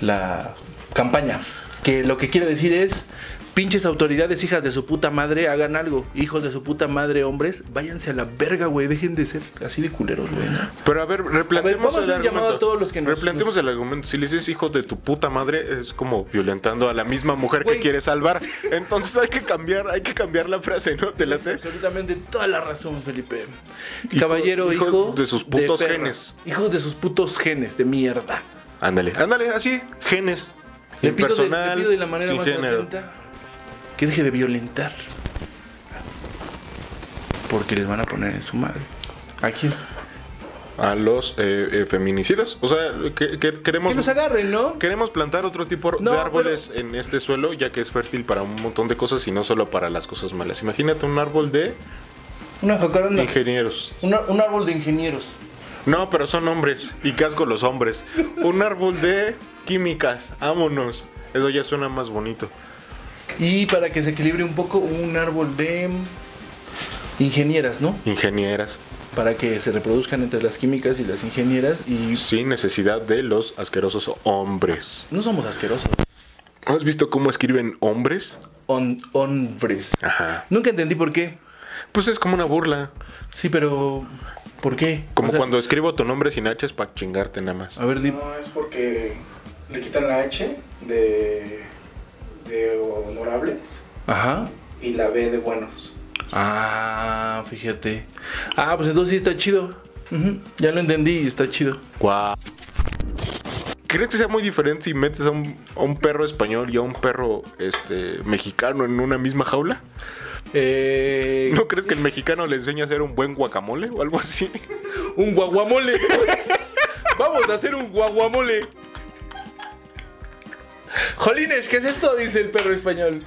Speaker 5: la campaña. Que lo que quiere decir es, pinches autoridades, hijas de su puta madre, hagan algo. Hijos de su puta madre, hombres, váyanse a la verga, güey. Dejen de ser así de culeros, güey.
Speaker 4: Pero a ver, replanteemos
Speaker 5: vamos a
Speaker 4: el
Speaker 5: un llamado
Speaker 4: argumento.
Speaker 5: a todos los que nos-
Speaker 4: replanteemos el argumento. Si le dices hijo de tu puta madre, es como violentando a la misma mujer
Speaker 5: Güey.
Speaker 4: que quiere salvar. Entonces hay que cambiar, hay que cambiar la frase, ¿no? ¿Te late?
Speaker 5: Absolutamente toda la razón, Felipe.
Speaker 4: Hijo-
Speaker 5: Caballero,
Speaker 4: hijo
Speaker 5: hijo,
Speaker 4: de sus putos genes.
Speaker 5: Hijo de sus putos genes de mierda.
Speaker 4: Ándale, ándale, así, genes.
Speaker 5: Le pido, de, le pido de la manera
Speaker 4: sin
Speaker 5: más
Speaker 4: género.
Speaker 5: atenta que deje de violentar. Porque les van a poner en su madre. ¿A quién?
Speaker 4: A los eh, eh, feminicidas. O sea, que, que- queremos,
Speaker 5: Que los agarren, ¿no?
Speaker 4: queremos plantar otro tipo
Speaker 5: No,
Speaker 4: de árboles en este suelo, ya que es fértil para un montón de cosas y no solo para las cosas malas. Imagínate un árbol de
Speaker 5: Una jacaranda.
Speaker 4: ingenieros.
Speaker 5: Una- un árbol de ingenieros.
Speaker 4: No, pero son hombres. Y casco los hombres. Un árbol de químicas. Vámonos. Eso ya suena más bonito.
Speaker 5: Y para que se equilibre un poco, un árbol de ingenieras, ¿no?
Speaker 4: Ingenieras.
Speaker 5: Para que se reproduzcan entre las químicas y las ingenieras. Y
Speaker 4: Sin necesidad de los asquerosos hombres.
Speaker 5: no somos asquerosos.
Speaker 4: ¿Has visto cómo escriben hombres?
Speaker 5: Hombres.
Speaker 4: Ajá.
Speaker 5: Nunca entendí por qué.
Speaker 4: Pues es como una burla.
Speaker 5: Sí, pero ¿por qué?
Speaker 4: Como
Speaker 5: O sea,
Speaker 4: cuando escribo tu nombre sin H es para chingarte nada más.
Speaker 5: A ver, di-
Speaker 6: No, es porque le quitan la H de, de honorables
Speaker 5: Ajá.
Speaker 6: y la B de buenos.
Speaker 5: Ah, fíjate. Ah, pues entonces sí está chido. Ya lo entendí y está chido.
Speaker 4: Guau. ¿Crees que sea muy diferente si metes a un, a un perro español y a un perro este, mexicano en una misma jaula?
Speaker 5: Eh,
Speaker 4: ¿No crees que el mexicano le enseña a hacer un buen guacamole o algo así?
Speaker 5: Un guaguamole. Vamos a hacer un guaguamole. Jolines, ¿qué es esto? Dice el perro español.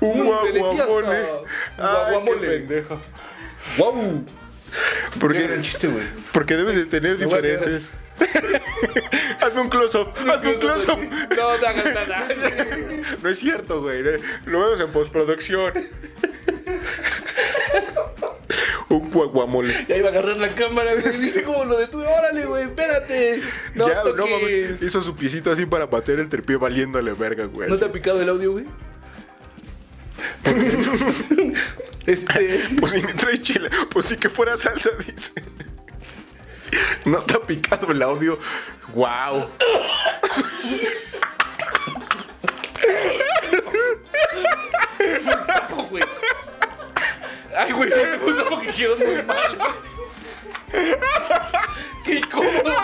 Speaker 4: Un
Speaker 5: Mm,
Speaker 4: guaguamole. Ay, qué
Speaker 5: Guaguamole.
Speaker 4: pendejo.
Speaker 5: ¡Guau! Qué
Speaker 4: Porque,
Speaker 5: chiste, güey.
Speaker 4: porque debes de tener
Speaker 5: Me
Speaker 4: diferencias. hazme un close-up, hazme un close-up.
Speaker 5: No, no hagas nada.
Speaker 4: No es cierto, güey. Lo vemos en postproducción. un guaguamole.
Speaker 5: Ya iba a agarrar la cámara, güey. Viste cómo lo detuve. Órale, güey, espérate. No
Speaker 4: ya, no mames. Hizo su piecito así para patear el trepío valiéndole verga, güey.
Speaker 5: ¿No te ha picado el audio, güey? este.
Speaker 4: Pues si trae chile, pues sí que fuera salsa, dice. No te ha picado el audio. Wow.
Speaker 5: güey. Ay, güey, no te gusta porque quedó muy mal, güey. Qué incómodo, güey.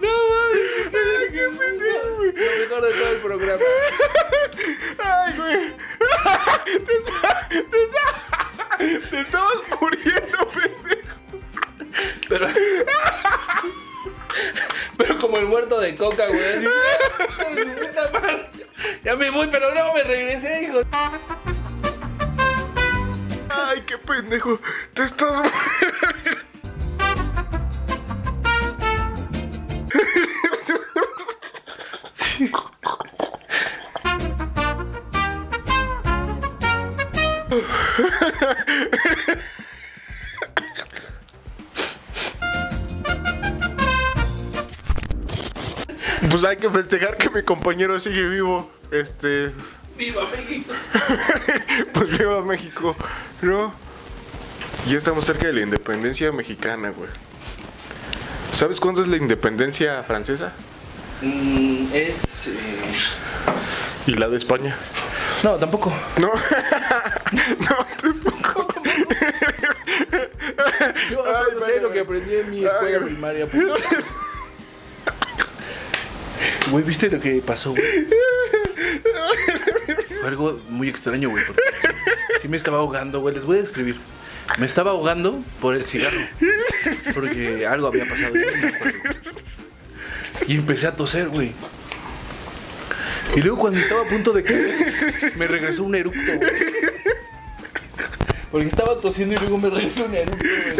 Speaker 5: No, mames. Qué pendejo, güey. Lo mejor de todo el programa.
Speaker 4: Ay, güey. Te, está- te está- te estabas muriendo, pendejo.
Speaker 5: Pero. Pero como el muerto de coca, güey. Ya me voy, pero no me regresé, hijo.
Speaker 4: Ay, qué pendejo. Te estás Pues hay que festejar que mi compañero sigue vivo. Este.
Speaker 5: ¡Viva México!
Speaker 4: Pues viva México, ¿no? Ya estamos cerca de la independencia mexicana, güey. ¿Sabes cuándo es la independencia francesa?
Speaker 5: Mm, es. eh,
Speaker 4: Y la de España.
Speaker 5: No, tampoco.
Speaker 4: No, no, tampoco.
Speaker 5: Yo
Speaker 4: Ay,
Speaker 5: sé lo que aprendí en mi escuela primaria. puto. Güey, ¿viste lo que pasó, güey? Fue algo muy extraño, güey. Sí, me estaba ahogando, güey. Les voy a describir. Me estaba ahogando por el cigarro. Porque algo había pasado. acuerdo. Y empecé a toser, güey. Y luego cuando estaba a punto de caer, me regresó un eructo, güey. Porque estaba tosiendo y luego me regresó un eructo, güey.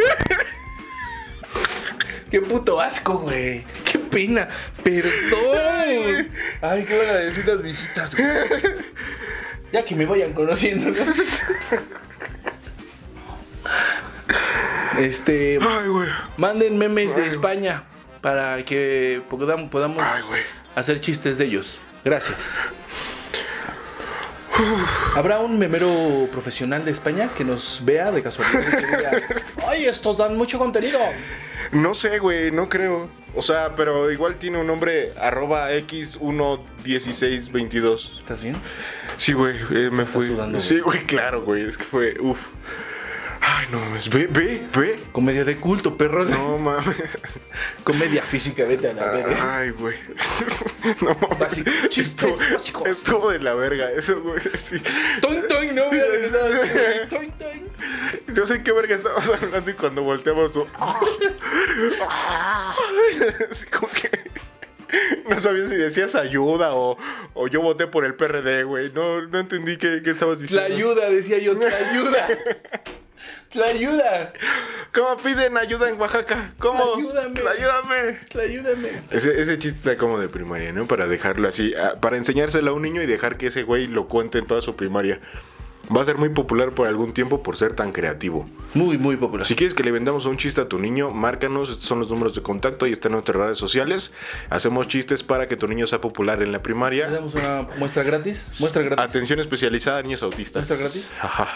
Speaker 5: Qué puto asco, güey. Pena. Perdón. Ay, qué van a decir las visitas, güey. Ya que me vayan conociendo, ¿no? Este.
Speaker 4: Ay, güey.
Speaker 5: Manden memes de España para que podamos, podamos
Speaker 4: Ay, güey.
Speaker 5: hacer chistes de ellos. Gracias. ¿Habrá un memero profesional de España que nos vea de casualidad? y que diga, Ay, estos dan mucho contenido.
Speaker 4: No sé, güey, no creo. O sea, pero igual tiene un nombre arroba x11622.
Speaker 5: ¿Estás bien?
Speaker 4: Sí, güey, eh, me fui.
Speaker 5: sudando,
Speaker 4: sí, güey, claro, güey. Es que fue, uff. Ay, no mames. Ve, ve, ve.
Speaker 5: Comedia de culto, perros.
Speaker 4: No mames.
Speaker 5: Comedia física, vete a la verga.
Speaker 4: Ay, güey. No mames. Estuvo-. Estuvo de la verga, eso, güey. Sí.
Speaker 5: Toin, toin, no toin.
Speaker 4: No sé qué verga estábamos hablando y cuando volteamos tú. Así como que. No sabía si decías ayuda o, o yo voté por el PRD, güey. No, no entendí qué, qué estabas
Speaker 5: La
Speaker 4: diciendo.
Speaker 5: ayuda, decía yo, la ayuda. La ayuda.
Speaker 4: ¿Cómo piden ayuda en Oaxaca? ¿Cómo?
Speaker 5: Ayúdame.
Speaker 4: Ayúdame.
Speaker 5: La ayúdame.
Speaker 4: Ese, ese chiste está como de primaria, ¿no? Para dejarlo así, ah, para enseñárselo a un niño y dejar que ese güey lo cuente en toda su primaria. Va a ser muy popular por algún tiempo por ser tan creativo.
Speaker 5: Muy, muy popular.
Speaker 4: Si quieres que le vendamos un chiste a tu niño, márcanos, estos son los números de contacto y están en nuestras redes sociales. Hacemos chistes para que tu niño sea popular en la
Speaker 5: ¿Le
Speaker 4: primaria.
Speaker 5: damos una muestra gratis? Muestra gratis.
Speaker 4: Atención especializada a niños autistas.
Speaker 5: ¿Muestra gratis?
Speaker 4: Ajá.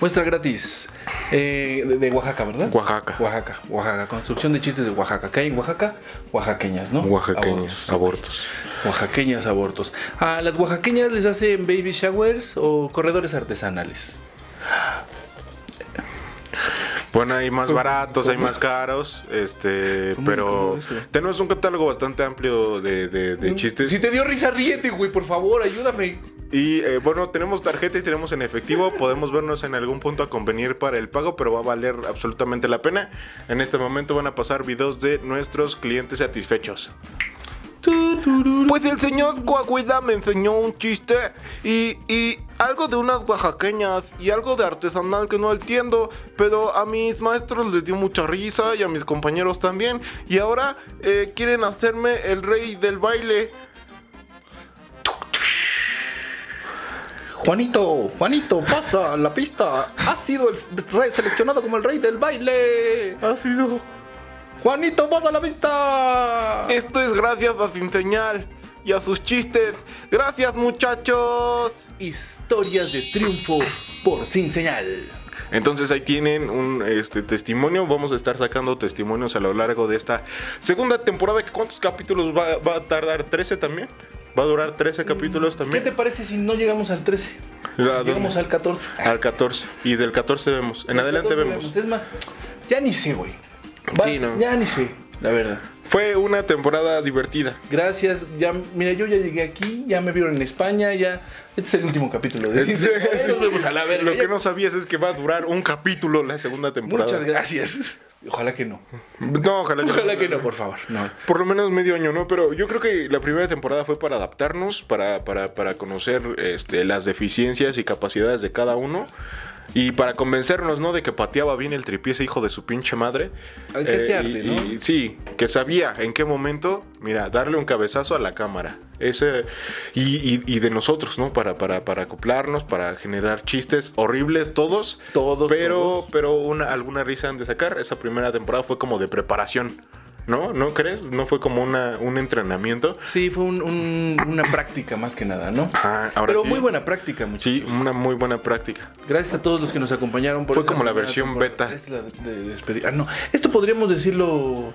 Speaker 5: Muestra gratis. Eh, de, de Oaxaca, ¿verdad?
Speaker 4: Oaxaca.
Speaker 5: Oaxaca, Oaxaca. Construcción de chistes de Oaxaca. ¿Qué hay en Oaxaca? Oaxaqueñas, ¿no?
Speaker 4: Oaxaqueños,
Speaker 5: Abortos.
Speaker 4: abortos.
Speaker 5: Oaxaqueñas abortos. ¿A las oaxaqueñas les hacen baby showers o corredores artesanales?
Speaker 4: Bueno, hay más baratos, hay más caros, este,
Speaker 5: ¿Cómo-
Speaker 4: pero tenemos un catálogo bastante amplio de, de- de chistes.
Speaker 5: Si te dio risa, ríete, güey, por favor, ayúdame.
Speaker 4: Y eh, bueno, tenemos tarjeta y tenemos en efectivo. Podemos vernos en algún punto a convenir para el pago, pero va a valer absolutamente la pena. En este momento van a pasar videos de nuestros clientes satisfechos. Pues el señor Coahuila me enseñó un chiste y, y algo de unas oaxaqueñas y algo de artesanal que no entiendo, pero a mis maestros les dio mucha risa y a mis compañeros también. Y ahora eh, quieren hacerme el rey del baile.
Speaker 5: Juanito, Juanito, pasa la pista. Has sido el rey seleccionado como el rey del baile.
Speaker 4: Ha sido
Speaker 5: Juanito, pasa la pista.
Speaker 4: Esto es gracias a Sin Señal y a sus chistes. Gracias, muchachos.
Speaker 5: Historias de triunfo por sin señal.
Speaker 4: Entonces ahí tienen un este, testimonio. Vamos a estar sacando testimonios a lo largo de esta segunda temporada. ¿Cuántos capítulos va, va a tardar? ¿13 también? ¿Va a durar 13 capítulos
Speaker 5: ¿Qué
Speaker 4: también?
Speaker 5: te parece si no llegamos al 13?
Speaker 4: ¿A
Speaker 5: Llegamos al 14.
Speaker 4: Al 14. Y del 14 vemos. En adelante
Speaker 5: 14
Speaker 4: vemos.
Speaker 5: Es más, ya ni sé, güey.
Speaker 4: Sí, no.
Speaker 5: Ya ni sé, la verdad.
Speaker 4: Fue una temporada divertida.
Speaker 5: Gracias. Ya, mira, yo ya llegué aquí, ya me vieron en España, ya. Este es el último capítulo de. Nos vemos a la verga.
Speaker 4: Lo que no sabías es que va a durar un capítulo la segunda temporada.
Speaker 5: Muchas gracias. Ojalá que no.
Speaker 4: No, ojalá,
Speaker 5: Ojalá que no, por favor. No.
Speaker 4: Por lo menos medio año, ¿no? Pero yo creo que la primera temporada fue para adaptarnos, para, para, para conocer este, las deficiencias y capacidades de cada uno. Y para convencernos, ¿no? De que pateaba bien el tripié ese hijo de su pinche madre.
Speaker 5: Ay, que
Speaker 4: Eh,
Speaker 5: arte,
Speaker 4: y-
Speaker 5: ¿no?
Speaker 4: y sí, que sabía en qué momento, mira, darle un cabezazo a la cámara. Ese, y, y- y de nosotros, ¿no? Para, para, para acoplarnos, para generar chistes horribles, todos.
Speaker 5: Todos,
Speaker 4: Pero,
Speaker 5: todos.
Speaker 4: pero una, alguna risa han de sacar. Esa primera temporada fue como de preparación. ¿No? ¿No crees? ¿No fue como una, un entrenamiento?
Speaker 5: Sí, fue un- un- una práctica más que nada, ¿no?
Speaker 4: Ah, ahora
Speaker 5: Pero
Speaker 4: sí.
Speaker 5: muy buena práctica, muchachos.
Speaker 4: Sí, una muy buena práctica.
Speaker 5: Gracias a todos los que nos acompañaron. Por
Speaker 4: Fue como la versión beta.
Speaker 5: Es la de. Ah, no. Esto podríamos decirlo.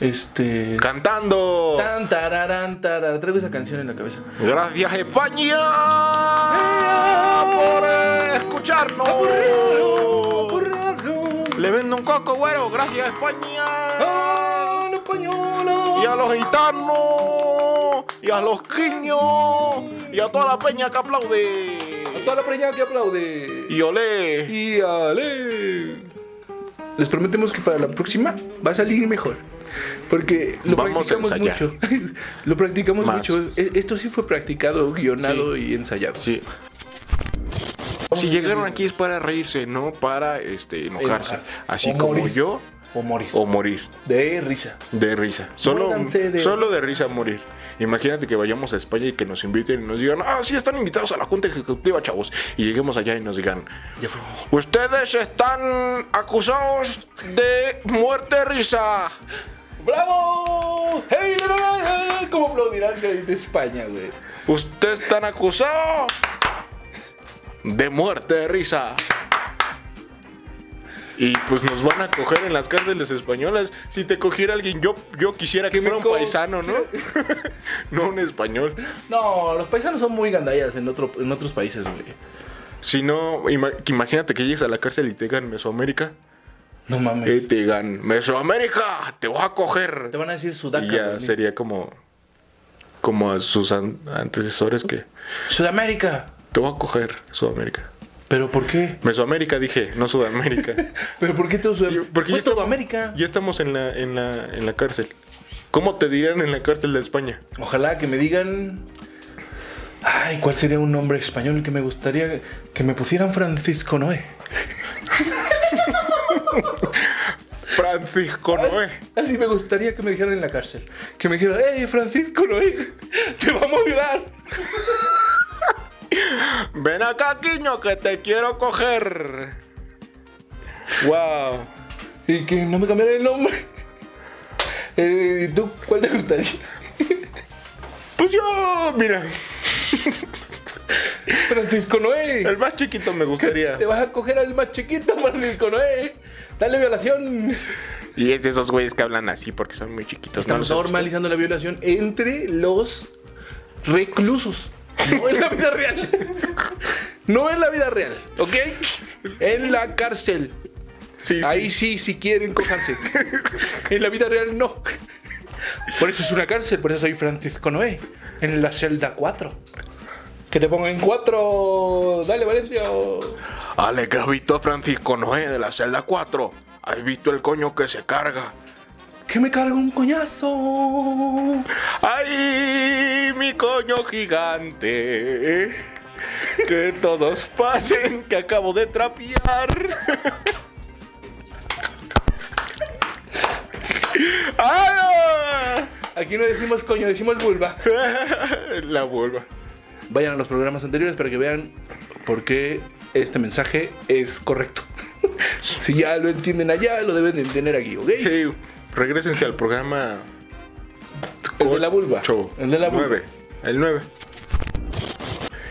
Speaker 5: Este.
Speaker 4: ¡Cantando!
Speaker 5: Tan, tararán, tarara. Traigo esa canción en la cabeza.
Speaker 4: Gracias España por escucharnos. Le vendo un coco, güero. Gracias España. Y a los gitanos. Y a los quiños. Y a toda la peña que aplaude.
Speaker 5: Toda la preñada que aplaude.
Speaker 4: Y olé.
Speaker 5: Y ale. Les prometemos que para la próxima va a salir mejor. Porque lo
Speaker 4: Vamos a
Speaker 5: practicamos mucho. lo practicamos
Speaker 4: Más.
Speaker 5: mucho. E- Esto sí fue practicado, guionado y ensayado.
Speaker 4: Sí. Si llegaron aquí es para reírse, no para este, enojarse. Así
Speaker 5: O
Speaker 4: como
Speaker 5: morir.
Speaker 4: yo
Speaker 5: O morir.
Speaker 4: o morir
Speaker 5: De risa.
Speaker 4: de risa. Solo,
Speaker 5: de
Speaker 4: solo de risa morir. Imagínate que vayamos a España y que nos inviten y nos digan, ah, sí, están invitados a la Junta Ejecutiva, chavos. Y lleguemos allá y nos digan, ustedes están acusados de muerte risa.
Speaker 5: ¡Bravo! ¡Hey! ¿Cómo aplaudirán de España, güey?
Speaker 4: Ustedes están acusados de muerte risa. Y pues nos van a coger en las cárceles españolas. Si te cogiera alguien, yo, yo quisiera que, fuera un paisano, ¿no? no un español.
Speaker 5: No, los paisanos son muy gandallas en, otro, en otros países, güey.
Speaker 4: Si no, ima- imagínate que llegues a la cárcel y te digan Mesoamérica.
Speaker 5: No mames.
Speaker 4: Y te digan, Mesoamérica, te voy a coger.
Speaker 5: Te van a decir sudaca.
Speaker 4: Y ya
Speaker 5: güey.
Speaker 4: sería como, como a sus an- antecesores que
Speaker 5: Sudamérica.
Speaker 4: te voy a coger, Sudamérica.
Speaker 5: ¿Pero por qué?
Speaker 4: Mesoamérica dije, no Sudamérica.
Speaker 5: ¿Pero por qué todo Sudamérica?
Speaker 4: Porque ya estamos-
Speaker 5: América.
Speaker 4: Ya estamos en la, en la, en la cárcel. ¿Cómo te dirían en la cárcel de España?
Speaker 5: Ojalá que me digan. Ay, ¿cuál sería un nombre español que me gustaría que me pusieran Francisco Noé?
Speaker 4: Francisco Noé.
Speaker 5: Así me gustaría que me dijeran en la cárcel. Que me dijeran, ¡Ey, Francisco Noé! ¡Te vamos a violar!
Speaker 4: Ven acá, Quiño, que te quiero coger. Wow.
Speaker 5: Y que no me cambiaran el nombre. Eh, ¿Tú cuál te gustaría?
Speaker 4: Pues yo, mira,
Speaker 5: Francisco Noé.
Speaker 4: el más chiquito me gustaría.
Speaker 5: Te vas a coger al más chiquito, Francisco Noé. Dale violación.
Speaker 4: Y es de esos güeyes que hablan así porque son muy chiquitos. ¿no
Speaker 5: Estamos
Speaker 4: los has visto?
Speaker 5: normalizando la violación entre los reclusos. No en la vida real. No en la vida real, ¿ok? En la cárcel.
Speaker 4: Sí, sí.
Speaker 5: Ahí sí, si quieren, cójanse. En la vida real no. Por eso es una cárcel, por eso soy Francisco Noé. En la celda 4. Que te pongan 4. Dale, Valencia.
Speaker 4: Ale, que has visto a Francisco Noé de la celda 4. ¿Has visto el coño que se carga?
Speaker 5: Que me carga un coñazo.
Speaker 4: ¡Ay, mi coño gigante! Que todos pasen, que acabo de trapear. ¡Ah!
Speaker 5: Aquí no decimos coño, decimos vulva.
Speaker 4: La vuelva.
Speaker 5: Vayan a los programas anteriores para que vean por qué este mensaje es correcto. si ya lo entienden allá, lo deben de entender aquí, ¿ok?
Speaker 4: Hey, regrésense al programa.
Speaker 5: El de la vulva.
Speaker 4: Show.
Speaker 5: El de la vulva.
Speaker 4: 9. El 9.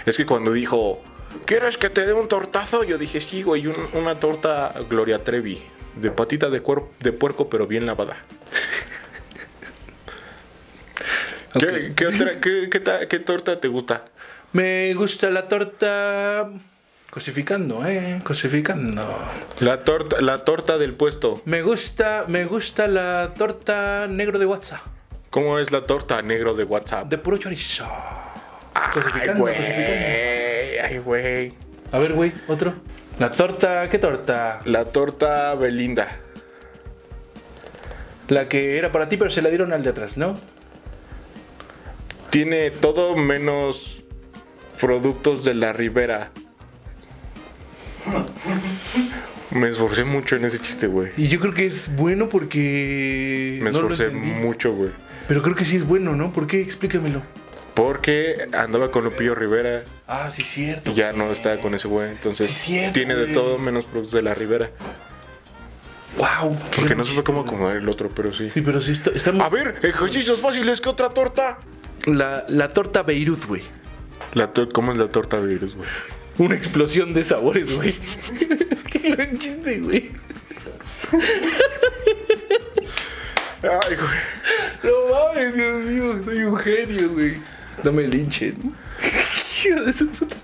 Speaker 4: Es que cuando dijo, ¿quieres que te dé un tortazo? Yo dije, sí, güey, un- una torta Gloria Trevi. De patita de, cuer- de puerco, pero bien lavada. ¿Qué, qué otra- qué torta te gusta?
Speaker 5: Me gusta la torta. Cosificando, eh. Cosificando.
Speaker 4: La torta, la torta del puesto.
Speaker 5: Me gusta, me gusta la torta negro de WhatsApp.
Speaker 4: ¿Cómo es la torta negro de WhatsApp?
Speaker 5: De puro chorizo.
Speaker 4: Ay,
Speaker 5: cosificando,
Speaker 4: güey. Ay, güey.
Speaker 5: A ver, güey, otro. La torta, ¿qué torta?
Speaker 4: La torta Belinda.
Speaker 5: La que era para ti, pero se la dieron al de atrás, ¿no?
Speaker 4: Tiene todo menos productos de la Ribera. Me esforcé mucho en ese chiste, güey.
Speaker 5: Y yo creo que es bueno porque.
Speaker 4: Me
Speaker 5: no lo
Speaker 4: esforcé mucho, güey.
Speaker 5: Pero creo que sí es bueno, ¿no? ¿Por qué? Explícamelo.
Speaker 4: Porque andaba con Lupillo Rivera
Speaker 5: Ah, sí, cierto.
Speaker 4: y ya no está con ese güey. Entonces
Speaker 5: Sí, cierto,
Speaker 4: tiene de todo menos productos de la Ribera.
Speaker 5: Wow.
Speaker 4: Porque no supe cómo acomodar el otro, pero sí.
Speaker 5: Sí, pero sí está, está muy-
Speaker 4: A ver, ejercicios fáciles, ¿qué otra torta?
Speaker 5: La, la torta Beirut, güey.
Speaker 4: La to- ¿Cómo es la torta virus, güey?
Speaker 5: Una explosión de sabores, güey. Qué gran chiste, güey.
Speaker 4: Ay, güey.
Speaker 5: No mames, Dios mío, soy un genio, güey. No me linchen. Hijo de su puta-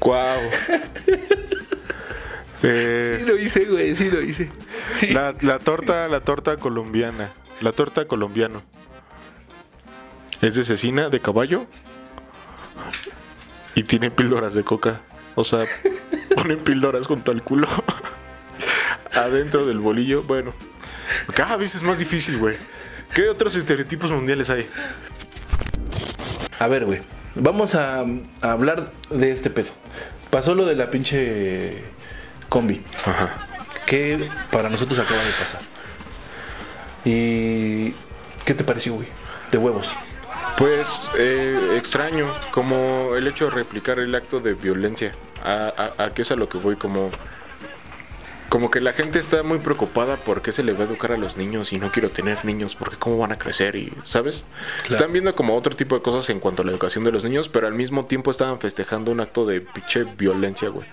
Speaker 4: Guau. Eh,
Speaker 5: Sí lo hice, güey, sí lo hice. Sí.
Speaker 4: la, la torta, la torta colombiana. La torta colombiano. Es de cecina de caballo. Y tiene píldoras de coca. O sea, ponen píldoras junto al culo. Adentro del bolillo. Bueno. Cada vez es más difícil, güey. ¿Qué otros estereotipos mundiales hay?
Speaker 5: A ver, güey. Vamos a, a hablar de este pedo. Pasó lo de la pinche combi.
Speaker 4: Ajá.
Speaker 5: Que para nosotros acaba de pasar. ¿Y qué te pareció, güey? De huevos.
Speaker 4: Pues eh, extraño, como el hecho de replicar el acto de violencia. A, a, a qué es a lo que voy, como, como que la gente está muy preocupada por qué se le va a educar a los niños y no quiero tener niños porque cómo van a crecer y, ¿sabes? Están viendo como otro tipo de cosas en cuanto a la educación de los niños, pero al mismo tiempo estaban festejando un acto de pinche violencia, güey.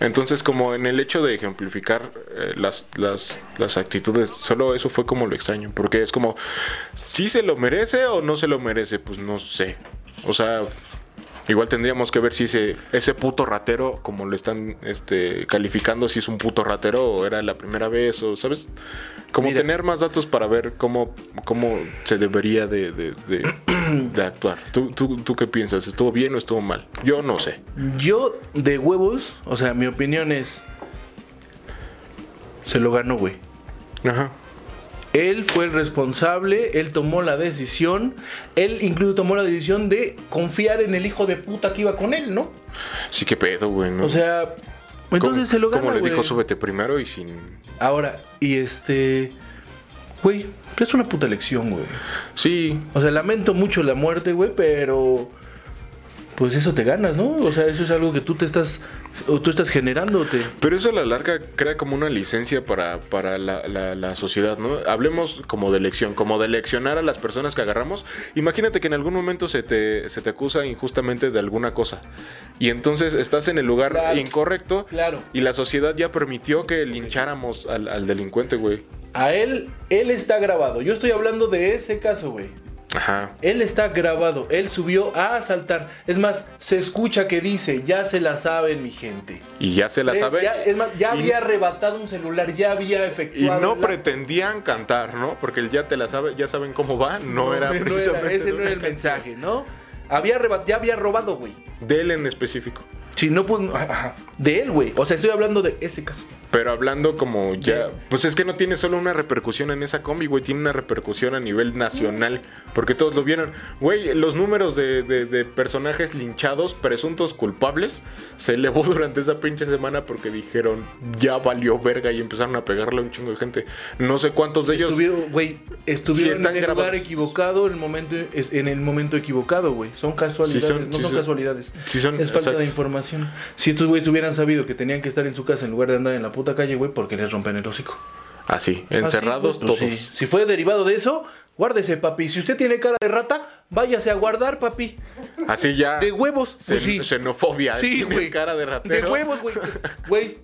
Speaker 4: Entonces, como en el hecho de ejemplificar eh, las, las, las actitudes, solo eso fue como lo extraño, porque es como, ¿sí se lo merece o no se lo merece? Pues no sé. O sea, igual tendríamos que ver si ese, ese puto ratero, como lo están este, calificando, si es un puto ratero o era la primera vez, o, ¿sabes? Como
Speaker 5: Mira.
Speaker 4: tener más datos para ver cómo, cómo se debería de, de, de- de actuar. ¿Tú, tú, ¿Tú qué piensas? ¿Estuvo bien o estuvo mal? Yo no sé.
Speaker 5: Yo, de huevos, o sea, mi opinión es. Se lo ganó, güey.
Speaker 4: Ajá.
Speaker 5: Él fue el responsable, él tomó la decisión, él incluso tomó la decisión de confiar en el hijo de puta que iba con él, ¿no?
Speaker 4: Sí, qué pedo, güey. ¿no?
Speaker 5: O sea, entonces
Speaker 4: ¿Cómo-
Speaker 5: se lo gana,
Speaker 4: Como le dijo,
Speaker 5: güey.
Speaker 4: súbete primero y sin.
Speaker 5: Ahora, y este. Güey, es una puta elección, güey.
Speaker 4: Sí,
Speaker 5: O sea, lamento mucho la muerte, güey, pero. Pues eso te ganas, ¿no? O sea, eso es algo que tú te estás. O tú estás generándote.
Speaker 4: Pero eso a la larga crea como una licencia para, para la, la- la sociedad, ¿no? Hablemos como de elección, como de eleccionar a las personas que agarramos. Imagínate que en algún momento se te, se te acusa injustamente de alguna cosa. Y entonces estás en el lugar
Speaker 5: Claro.
Speaker 4: incorrecto.
Speaker 5: Claro.
Speaker 4: Y la sociedad ya permitió que lincháramos al, al delincuente, güey.
Speaker 5: A él, él está grabado. Yo estoy hablando de ese caso, güey.
Speaker 4: Ajá.
Speaker 5: Él está grabado. Él subió a asaltar. Es más, se escucha que dice, ya se la saben, mi gente.
Speaker 4: Y ya se la
Speaker 5: Eh,
Speaker 4: sabe.
Speaker 5: ya- es más, ya
Speaker 4: Y-
Speaker 5: había arrebatado un celular, ya había
Speaker 4: Y
Speaker 5: efectuado.
Speaker 4: no
Speaker 5: la-
Speaker 4: pretendían cantar, ¿no? Porque el ya te la sabe, ya saben cómo va. No, era
Speaker 5: no
Speaker 4: precisamente.
Speaker 5: ese no era el
Speaker 4: canción.
Speaker 5: mensaje, ¿no? Había ya había robado, güey.
Speaker 4: De él en específico.
Speaker 5: Si no, pues. De él, güey. O sea, estoy hablando de ese caso.
Speaker 4: Pero hablando como ya, pues es que no tiene solo una repercusión en esa combi, güey, tiene una repercusión a nivel nacional, porque todos lo vieron. Güey, los números de, de- de personajes linchados, presuntos culpables, se elevó durante esa pinche semana porque dijeron, ya valió verga y empezaron a pegarle a un chingo de gente. No sé cuántos de ellos...
Speaker 5: Estuvieron, güey, estuvieron
Speaker 4: están
Speaker 5: en el lugar equivocado en el momento, en el momento equivocado, güey. Son casualidades,
Speaker 4: son-
Speaker 5: no son,
Speaker 4: son-
Speaker 5: casualidades.
Speaker 4: son-
Speaker 5: es falta de información. Si estos güeyes hubieran sabido que tenían que estar en su casa en lugar de andar en la puta calle, güey, porque les rompen el hocico.
Speaker 4: Así,
Speaker 5: Así,
Speaker 4: encerrados
Speaker 5: güey, pues
Speaker 4: todos.
Speaker 5: sí. Si fue derivado de eso, Guárdese, papi. Si usted tiene cara de rata, váyase a guardar, papi.
Speaker 4: Así ya.
Speaker 5: De huevos. Pues sí.
Speaker 4: Xenofobia.
Speaker 5: Sí, güey.
Speaker 4: cara de ratero.
Speaker 5: De huevos, güey. Güey.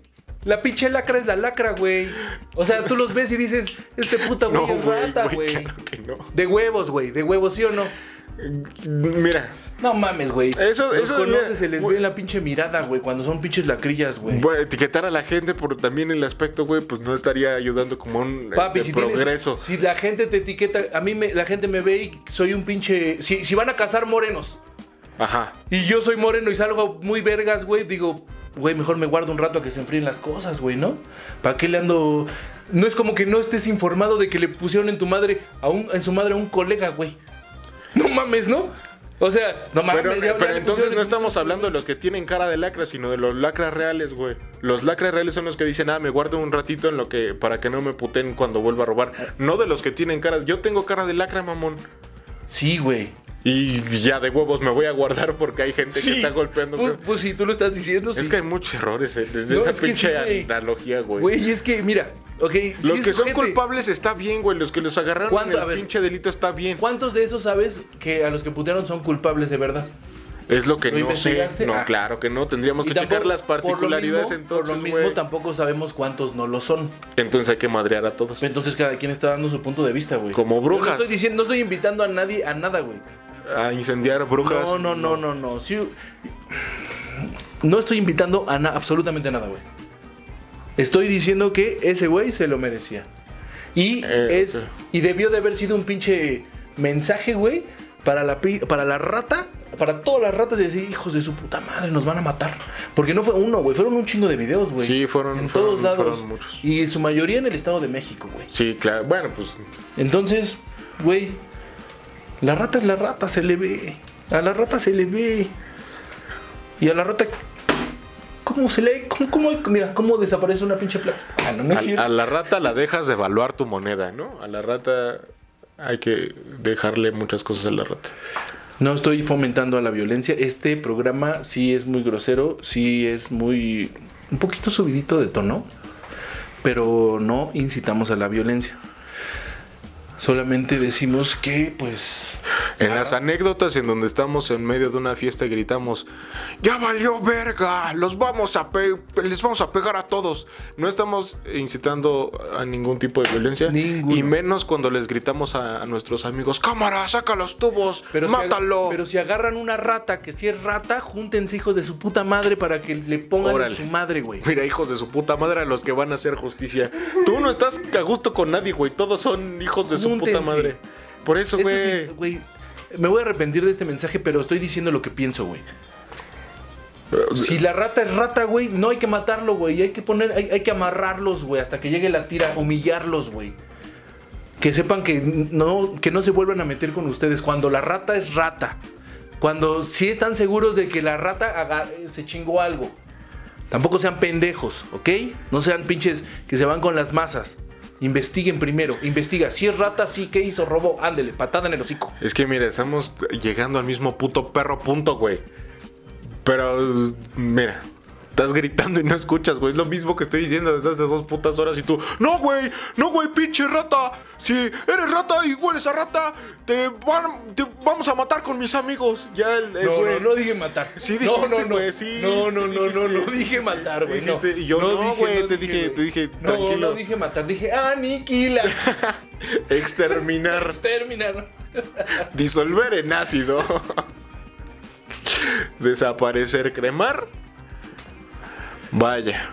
Speaker 5: La pinche lacra es la lacra, güey. O sea, tú los ves y dices, este puta güey
Speaker 4: No,
Speaker 5: es rata,
Speaker 4: güey, claro no.
Speaker 5: De huevos, güey. De huevos, ¿sí o no?
Speaker 4: Mira,
Speaker 5: No mames, güey.
Speaker 4: Eso-
Speaker 5: Los
Speaker 4: eso,
Speaker 5: colores
Speaker 4: mira,
Speaker 5: se les
Speaker 4: güey.
Speaker 5: ve en la pinche mirada, güey, cuando son pinches lacrillas, güey.
Speaker 4: bueno, etiquetar a la gente por también el aspecto, güey, pues no estaría ayudando como un
Speaker 5: Papi,
Speaker 4: este,
Speaker 5: si tienes-
Speaker 4: progreso.
Speaker 5: si la gente te etiqueta, a mí me, la gente me ve y soy un pinche. Si, si van a cazar morenos
Speaker 4: Ajá.
Speaker 5: y yo soy moreno y salgo muy vergas, güey, digo, güey, mejor me guardo un rato a que se enfríen las cosas, güey, ¿no? ¿Para qué le ando.? No es como que no estés informado de que le pusieron en tu madre, a un, en su madre a un colega, güey. No mames, ¿no? O sea, no mames.
Speaker 4: Pero,
Speaker 5: ya-
Speaker 4: entonces no estamos hablando de los que tienen cara de lacra, sino de los lacras reales, güey. Los lacras reales son los que dicen, ah, me guardo un ratito en lo que para que no me puten cuando vuelva a robar. No de los que tienen cara. Yo tengo cara de lacra, mamón.
Speaker 5: Sí, güey.
Speaker 4: Y ya de huevos me voy a guardar porque hay gente que está golpeando.
Speaker 5: Pues, pues sí, tú lo estás diciendo.
Speaker 4: es
Speaker 5: sí.
Speaker 4: que hay muchos errores en, en
Speaker 5: No,
Speaker 4: esa
Speaker 5: es
Speaker 4: pinche
Speaker 5: sí,
Speaker 4: analogía, güey.
Speaker 5: Güey, es que, mira, ok.
Speaker 4: Los
Speaker 5: es
Speaker 4: que son
Speaker 5: gente-
Speaker 4: culpables está bien, güey. Los que los agarraron en el pinche delito está bien.
Speaker 5: ¿Cuántos de esos sabes que a los que putearon son culpables de verdad?
Speaker 4: Es lo que
Speaker 5: ¿Lo
Speaker 4: no sé. No,
Speaker 5: Ah.
Speaker 4: claro que no. Tendríamos que
Speaker 5: tampoco-
Speaker 4: checar las
Speaker 5: por lo
Speaker 4: particularidades
Speaker 5: mismo-
Speaker 4: entonces,
Speaker 5: Por lo mismo tampoco sabemos cuántos no lo son.
Speaker 4: Entonces hay que madrear a todos.
Speaker 5: Entonces cada quien está dando su punto de vista, güey.
Speaker 4: Como brujas.
Speaker 5: No estoy diciendo, no estoy invitando a nadie a nada, güey.
Speaker 4: A incendiar brujas.
Speaker 5: No, no, no, no, no. Sí, no estoy invitando a na- absolutamente nada, güey. Estoy diciendo que ese güey se lo merecía. Y
Speaker 4: Eh,
Speaker 5: es y debió de haber sido un pinche mensaje, güey, para la para la rata, para todas las ratas de decir, "Hijos de su puta madre, nos van a matar." Porque no fue uno, güey, fueron un chingo de videos, güey.
Speaker 4: Sí, fueron-
Speaker 5: en
Speaker 4: fueron-
Speaker 5: todos lados.
Speaker 4: fueron muchos.
Speaker 5: Y su mayoría en el Estado de México, güey.
Speaker 4: Sí, claro. Bueno, pues
Speaker 5: Entonces, güey, la rata es la rata, se le ve. A la rata se le ve. Y a la rata, ¿cómo se le cómo, cómo- mira, cómo desaparece una pinche placa? Ah, no, no es
Speaker 4: a,
Speaker 5: cierto.
Speaker 4: a la rata la dejas de evaluar tu moneda, ¿no? A la rata hay que dejarle muchas cosas a la rata.
Speaker 5: No estoy fomentando a la violencia. Este programa sí es muy grosero, sí es muy. un poquito subidito de tono, pero no incitamos a la violencia. Solamente decimos que, pues.
Speaker 4: En las anécdotas en donde estamos en medio de una fiesta y gritamos, ya valió verga, los vamos a les vamos a pegar a todos. No estamos incitando a ningún tipo de violencia
Speaker 5: Ninguno.
Speaker 4: y menos cuando les gritamos a, a nuestros amigos, cámara, saca los tubos,
Speaker 5: Pero
Speaker 4: mátalo.
Speaker 5: pero si agarran una rata, que si es rata, júntense hijos de su puta madre para que le pongan
Speaker 4: Órale.
Speaker 5: a su madre, güey.
Speaker 4: Mira, hijos de su puta madre a los que van a hacer justicia. Tú no estás a gusto con nadie, güey. Todos son hijos de su puta madre. Por eso, güey.
Speaker 5: sí. Me voy a arrepentir de este mensaje, pero estoy diciendo lo que pienso, güey. Si la rata es rata, güey, no hay que matarlo, güey. Hay que poner, hay, hay que amarrarlos, güey, hasta que llegue la tira, humillarlos, güey. Que sepan que no, que no se vuelvan a meter con ustedes. Cuando la rata es rata. Cuando sí están seguros de que la rata haga- se chingó algo. Tampoco sean pendejos, ¿ok? No sean pinches que se van con las masas. Investiguen primero, investiga. Si es rata, sí, ¿qué hizo? Robo, ándele, patada en el hocico.
Speaker 4: Es que mira, estamos llegando al mismo puto perro punto, güey. Pero, mira, estás gritando y no escuchas, güey. Es lo mismo que estoy diciendo desde hace dos putas horas y tú, no, güey, no, güey, pinche rata. Si eres rata y hueles a rata, te, van, te vamos a matar con mis amigos. Ya el, el
Speaker 5: No,
Speaker 4: güey.
Speaker 5: no, no dije matar.
Speaker 4: Sí
Speaker 5: no,
Speaker 4: dijiste,
Speaker 5: no, no.
Speaker 4: güey, sí,
Speaker 5: No, no,
Speaker 4: sí
Speaker 5: no, no, no
Speaker 4: dijiste.
Speaker 5: dije matar, güey. no.
Speaker 4: Dijiste, y yo, no, güey, te dije- te dije,
Speaker 5: No,
Speaker 4: tranquilo.
Speaker 5: no dije matar, dije aniquila.
Speaker 4: Exterminar.
Speaker 5: Terminar.
Speaker 4: Disolver en ácido. Desaparecer, cremar. Vaya.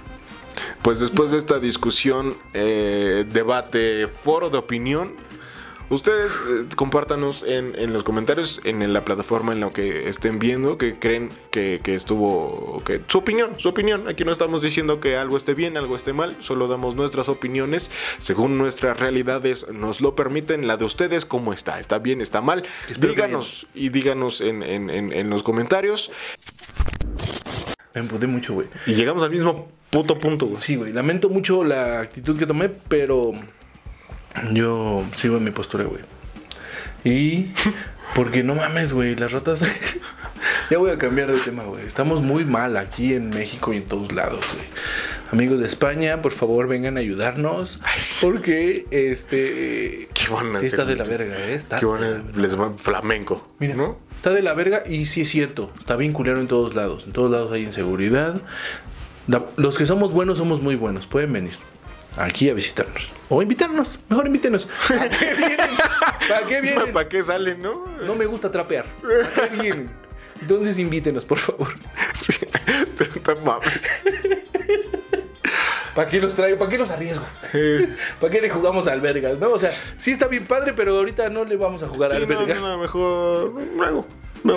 Speaker 4: Pues después de esta discusión, eh, debate, foro de opinión, ustedes eh, compártanos en, en los comentarios, en la plataforma en la que estén viendo, que creen que, que estuvo, que su opinión, su opinión. Aquí no estamos diciendo que algo esté bien, algo esté mal, solo damos nuestras opiniones según nuestras realidades nos lo permiten. La de ustedes, ¿cómo está? ¿Está bien? ¿Está mal?
Speaker 5: Espero
Speaker 4: díganos y díganos en los comentarios.
Speaker 5: Me emputé mucho, güey.
Speaker 4: Y llegamos al mismo puto punto, güey.
Speaker 5: Sí, güey. Lamento mucho la actitud que tomé, pero yo sigo en mi postura, güey. Y porque no mames, güey, las ratas. ya voy a cambiar de tema, güey. Estamos muy mal aquí en México y en todos lados, güey. Amigos de España, por favor vengan a ayudarnos. Porque este.
Speaker 4: Qué bueno.
Speaker 5: Sí, está de la verga, ¿eh? Está
Speaker 4: Qué
Speaker 5: verga.
Speaker 4: Les va flamenco.
Speaker 5: Mira,
Speaker 4: ¿no?
Speaker 5: está de la verga y sí es cierto. Está bien culero en todos lados. En todos lados hay inseguridad. Da- Los que somos buenos somos muy buenos. Pueden venir aquí a visitarnos. O invitarnos. Mejor invítenos. ¿Para qué vienen? ¿Para qué
Speaker 4: salen, no?
Speaker 5: No me gusta trapear. ¿Para qué vienen? Entonces invítenos, por favor.
Speaker 4: Sí. Mames.
Speaker 5: ¿Para qué los traigo? ¿Para qué los arriesgo? ¿Para qué le jugamos a albergas? ¿No? O sea, sí está bien padre, pero ahorita no le vamos a jugar
Speaker 4: Sí, no,
Speaker 5: albergas.
Speaker 4: no, mejor. Luego.
Speaker 5: Un-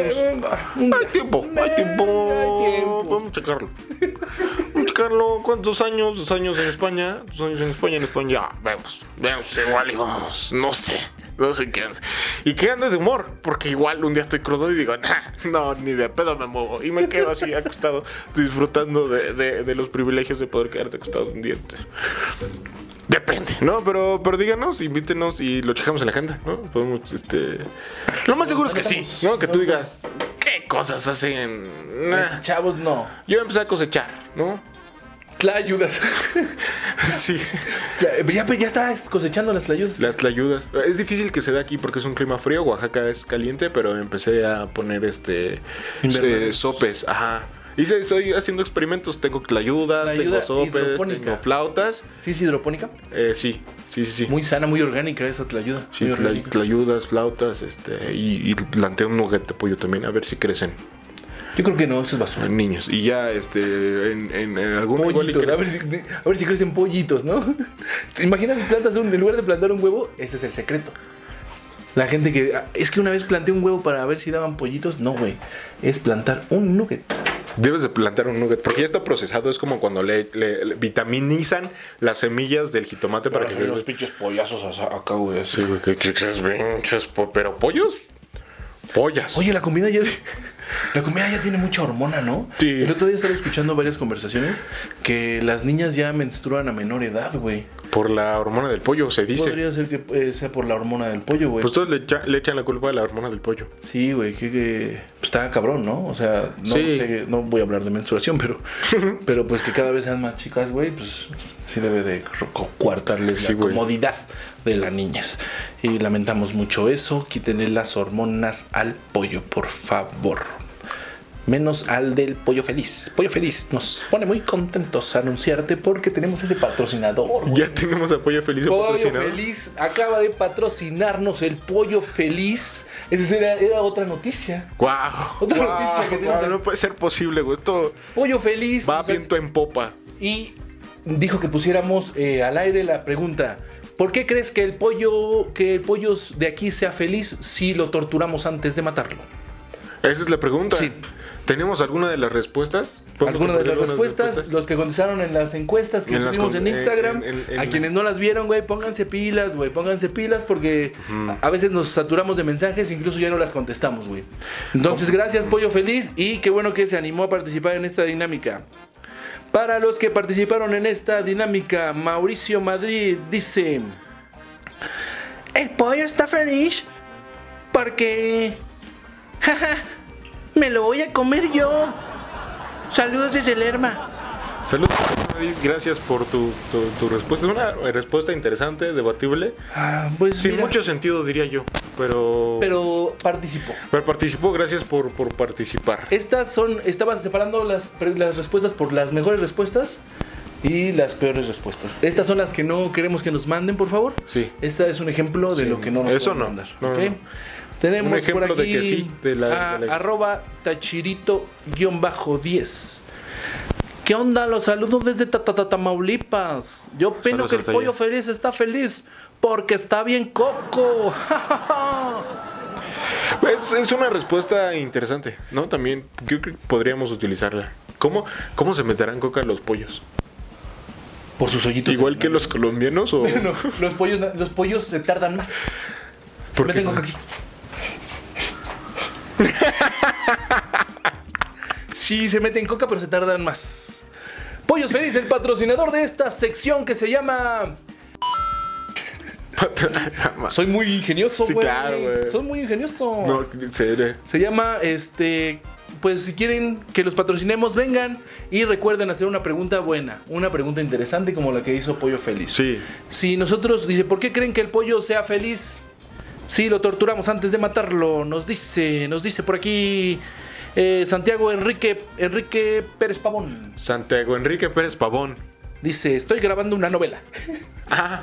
Speaker 4: Hay tiempo, hay tiempo.
Speaker 5: Hay tiempo.
Speaker 4: Vamos a checarlo. Vamos a checarlo. ¿Cuántos años? Dos años en España. Dos años en España, en España. Ya, vemos. Vemos igual y vamos. No sé. No sé qué. Y qué ande de humor. Porque igual un día estoy crudo y digo, "Nah, no, ni de pedo me muevo. Y me quedo así acostado, disfrutando de, de- de los privilegios de poder quedarte acostado un día. Depende, ¿no? Pero, pero díganos, invítenos y lo checamos en la agenda, ¿no? Podemos, este... Lo más seguro es que sí, ¿no? Que tú digas, ¿qué cosas hacen? Nah.
Speaker 5: Chavos, no.
Speaker 4: Yo empecé a cosechar, ¿no?
Speaker 5: La ayudas.
Speaker 4: Sí.
Speaker 5: ya, ya estás cosechando las ayudas.
Speaker 4: Las tlayudas. Es difícil que se dé aquí porque es un clima frío. Oaxaca es caliente, pero empecé a poner este eh, sopes. Ajá. Hice, estoy haciendo experimentos. Tengo
Speaker 5: Tlayuda
Speaker 4: tengo sopes, tengo flautas.
Speaker 5: ¿Sí es hidropónica?
Speaker 4: Eh, sí, sí, sí, sí.
Speaker 5: Muy sana, muy orgánica esa te ayuda.
Speaker 4: Sí, tla- tlayudas, flautas, este, y, y un nugget de pollo también, a ver si crecen
Speaker 5: Yo creo que no, eso es basura.
Speaker 4: en niños. Y ya, este, en, en, en algún
Speaker 5: Pollitos, a ver, si, a ver si crecen pollitos, ¿no? ¿Te imaginas plantas un, en lugar de plantar un huevo? Ese es el secreto. La gente que. ah, Es que una vez planté un huevo para ver si daban pollitos. No, güey. Es plantar un nugget.
Speaker 4: Debes de plantar un nugget, porque ya está procesado, es como cuando le, le- le vitaminizan las semillas del jitomate para que crezca.
Speaker 5: pinches pollazos acá, güey.
Speaker 4: Sí, güey, que que- que es pinches po- pero pollos, pollas.
Speaker 5: Oye, la comida ya. La comida ya tiene mucha hormona, ¿no?
Speaker 4: Sí.
Speaker 5: El otro día estaba escuchando varias conversaciones que las niñas ya menstruan a menor edad, güey.
Speaker 4: Por la hormona del pollo, se dice.
Speaker 5: Podría ser que eh, sea por la hormona del pollo, güey.
Speaker 4: Pues todos le, echa- le echan la culpa a la hormona del pollo.
Speaker 5: Sí, güey, que, que pues, está cabrón, ¿no? O sea, no,
Speaker 4: Sí.
Speaker 5: sé, no voy a hablar de menstruación, pero, pero pues que cada vez sean más chicas, güey, pues sí debe de co- coartarles
Speaker 4: Sí,
Speaker 5: la comodidad de las niñas. Y lamentamos mucho eso. Quítenle las hormonas al pollo, por favor. Menos al del pollo feliz. Pollo feliz, nos pone muy contentos anunciarte porque tenemos ese patrocinador.
Speaker 4: Ya tenemos apoyo feliz
Speaker 5: Pollo. Feliz acaba de patrocinarnos el Pollo Feliz. Esa era, era otra noticia.
Speaker 4: Wow.
Speaker 5: Otra noticia que tenemos aquí.
Speaker 4: No puede ser posible, güey. Esto
Speaker 5: Pollo Feliz.
Speaker 4: va viento en popa.
Speaker 5: Y dijo que pusiéramos eh, al aire la pregunta. ¿Por qué crees que el pollo que el pollo de aquí sea feliz si lo torturamos antes de matarlo?
Speaker 4: Esa es la pregunta.
Speaker 5: Sí.
Speaker 4: ¿Tenemos alguna de las respuestas? ¿Podemos
Speaker 5: Algunas de las respuestas, los que contestaron en las encuestas que
Speaker 4: En
Speaker 5: subimos en Instagram,
Speaker 4: en- en- en
Speaker 5: a quienes no las vieron, güey, pónganse pilas, güey, pónganse pilas porque a a veces nos saturamos de mensajes, incluso ya no las contestamos, güey. Entonces, gracias Pollo Feliz y qué bueno que se animó a participar en esta dinámica. Para los que participaron en esta dinámica, Mauricio Madrid dice, el pollo está feliz porque me lo voy a comer yo. Saludos desde Lerma.
Speaker 4: Saludos, gracias por tu, tu, tu respuesta. Es una respuesta interesante, debatible.
Speaker 5: Ah, pues
Speaker 4: Sin
Speaker 5: mira,
Speaker 4: mucho sentido, diría yo. Pero,
Speaker 5: Pero participó.
Speaker 4: pero participó, gracias por, por participar.
Speaker 5: Estas son, estabas separando las, las respuestas por las mejores respuestas y las peores respuestas. Estas son las que no queremos que nos manden, por favor.
Speaker 4: Sí.
Speaker 5: Esta es un ejemplo de
Speaker 4: Sí.
Speaker 5: lo que no nos
Speaker 4: Eso no.
Speaker 5: mandar.
Speaker 4: No,
Speaker 5: ¿ok?
Speaker 4: no, no.
Speaker 5: Tenemos
Speaker 4: Un ejemplo
Speaker 5: por
Speaker 4: de
Speaker 5: aquí
Speaker 4: que sí, de la-
Speaker 5: a-
Speaker 4: de la-
Speaker 5: arroba tachirito-10. ¿Qué onda? Los saludos desde Ta- Ta- Ta- Tamaulipas. Yo opino
Speaker 4: Saludos
Speaker 5: que el pollo feliz está feliz porque está bien coco.
Speaker 4: Es, es una respuesta interesante, ¿no? También yo creo que podríamos utilizarla. ¿Cómo, cómo se meterán coca los pollos?
Speaker 5: por sus hoyitos.
Speaker 4: Igual que los colombianos o...
Speaker 5: No, los pollos, los pollos se tardan más.
Speaker 4: Porque-
Speaker 5: Me tengo que aquí. Sí, se meten coca, pero se tardan más. Pollos Feliz, el patrocinador de esta sección que se llama. Soy muy ingenioso,
Speaker 4: Sí,
Speaker 5: güey.
Speaker 4: claro, güey.
Speaker 5: Soy muy ingenioso.
Speaker 4: no, en serio.
Speaker 5: Se llama este. pues si quieren que los patrocinemos, vengan y recuerden hacer una pregunta buena, una pregunta interesante como la que hizo Pollo Feliz.
Speaker 4: Sí.
Speaker 5: Si nosotros, dice, ¿por qué creen que el pollo sea feliz? Si lo torturamos antes de matarlo, nos dice, nos dice por aquí eh, Santiago Enrique, Enrique Pérez Pavón.
Speaker 4: Santiago Enrique Pérez Pavón.
Speaker 5: Dice, estoy grabando una novela.
Speaker 4: Ah,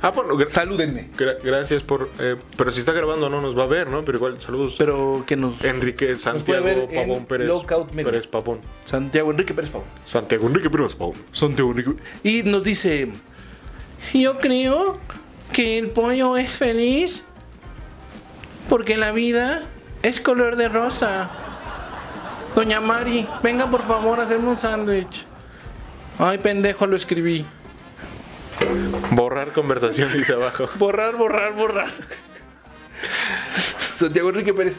Speaker 4: ah bueno, gra-
Speaker 5: Salúdenme.
Speaker 4: gra- gracias por. eh, pero si está grabando no nos va a ver, ¿no? Pero igual, saludos.
Speaker 5: Pero que nos...
Speaker 4: Enrique Santiago
Speaker 5: en
Speaker 4: Pavón Pérez.
Speaker 5: Lockout Media.
Speaker 4: Pérez Pavón.
Speaker 5: Santiago Enrique Pérez Pavón.
Speaker 4: Santiago Enrique Pérez Pavón.
Speaker 5: Santiago Enrique. Y nos dice, yo creo que el pollo es feliz porque la vida es color de rosa. Doña Mari, venga por favor a hacerme un sándwich. Ay, pendejo, lo escribí.
Speaker 4: Borrar conversación, dice abajo.
Speaker 5: Borrar, borrar, borrar. Santiago Enrique Pérez.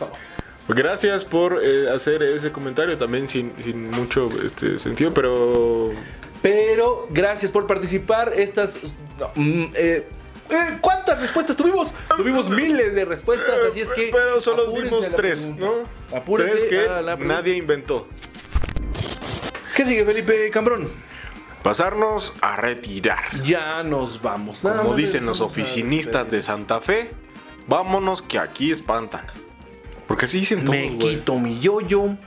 Speaker 4: Gracias por eh, hacer ese comentario también sin, sin mucho este, sentido, pero
Speaker 5: Pero gracias por participar. Estas. no, mm, eh, eh, ¿Cuántas respuestas tuvimos? Tuvimos miles de respuestas, así es que.
Speaker 4: pero solo dimos tres. ¿no?
Speaker 5: Apúrense
Speaker 4: tres que nadie inventó.
Speaker 5: ¿Qué sigue, Felipe Cambrón?
Speaker 4: Pasarnos a retirar.
Speaker 5: Ya nos vamos. Nada
Speaker 4: Como dicen los oficinistas de Santa Fe, vámonos que aquí espantan. Porque así dicen todos,
Speaker 5: Me quito mi yoyo,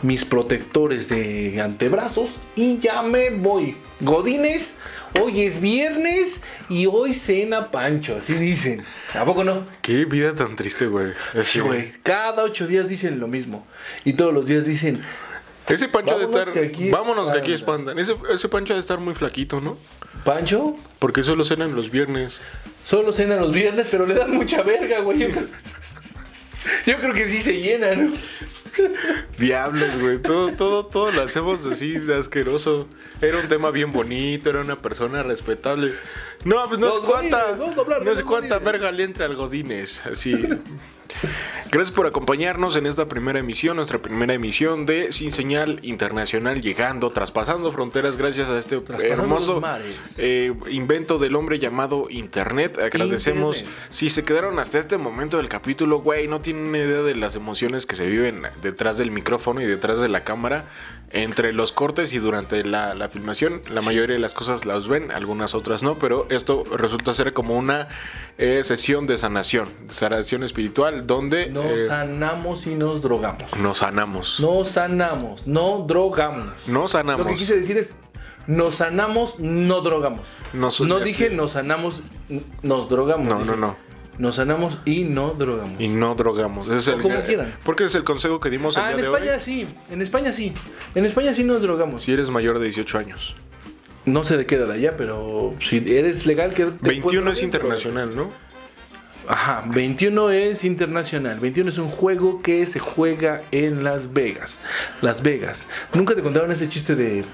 Speaker 5: mis protectores de antebrazos y ya me voy. Godines, hoy es viernes y hoy cena Pancho, así dicen. ¿A poco no?
Speaker 4: Qué vida tan triste, güey.
Speaker 5: Sí, güey. Cada ocho días dicen lo mismo. Y todos los días dicen,
Speaker 4: Ese pancho de estar.
Speaker 5: que aquí
Speaker 4: vámonos que aquí
Speaker 5: espantan.
Speaker 4: Ese, ese pancho de estar muy flaquito, ¿no?
Speaker 5: Pancho,
Speaker 4: Porque solo cenan los viernes.
Speaker 5: solo cena los viernes, pero le dan mucha verga, güey. Yo creo que sí se llena, ¿no?
Speaker 4: Diablos, güey. Todo, todo, todo lo hacemos así de asqueroso. Era un tema bien bonito, era una persona respetable. No, pues no sé cuánta.
Speaker 5: godines,
Speaker 4: No sé cuánta verga le entra al Godines. Así. Gracias por acompañarnos en esta primera emisión, nuestra primera emisión de Sin Señal Internacional, llegando, traspasando fronteras gracias a este hermoso eh, invento del hombre llamado Internet. Agradecemos.
Speaker 5: Internet.
Speaker 4: Si se quedaron hasta este momento del capítulo, güey, no tienen idea de las emociones que se viven detrás del micrófono y detrás de la cámara, entre los cortes y durante la, la filmación. La mayoría de las cosas las ven, algunas otras no, pero esto resulta ser como una eh, sesión de sanación, de sanación espiritual, donde
Speaker 5: Nos
Speaker 4: eh,
Speaker 5: sanamos y nos drogamos.
Speaker 4: nos sanamos.
Speaker 5: Nos sanamos, no drogamos.
Speaker 4: Nos sanamos.
Speaker 5: Lo que quise decir es, nos sanamos, no drogamos.
Speaker 4: Nos-
Speaker 5: no dije nos sanamos, nos drogamos.
Speaker 4: No,
Speaker 5: dije,
Speaker 4: no, no.
Speaker 5: Nos sanamos y no drogamos.
Speaker 4: Y no drogamos. Ese es
Speaker 5: O
Speaker 4: el,
Speaker 5: como quieran.
Speaker 4: Porque es el consejo que dimos el
Speaker 5: ah,
Speaker 4: día
Speaker 5: en
Speaker 4: de
Speaker 5: España
Speaker 4: hoy.
Speaker 5: sí, en España sí. En España sí nos drogamos.
Speaker 4: Si eres mayor de 18 años.
Speaker 5: No sé de qué edad allá, pero si eres legal que... te
Speaker 4: 21
Speaker 5: puedes
Speaker 4: es internacional, ¿no?
Speaker 5: Ajá, 21 es internacional. 21 es un juego que se juega en Las Vegas. Las Vegas. Nunca te contaron ese chiste de...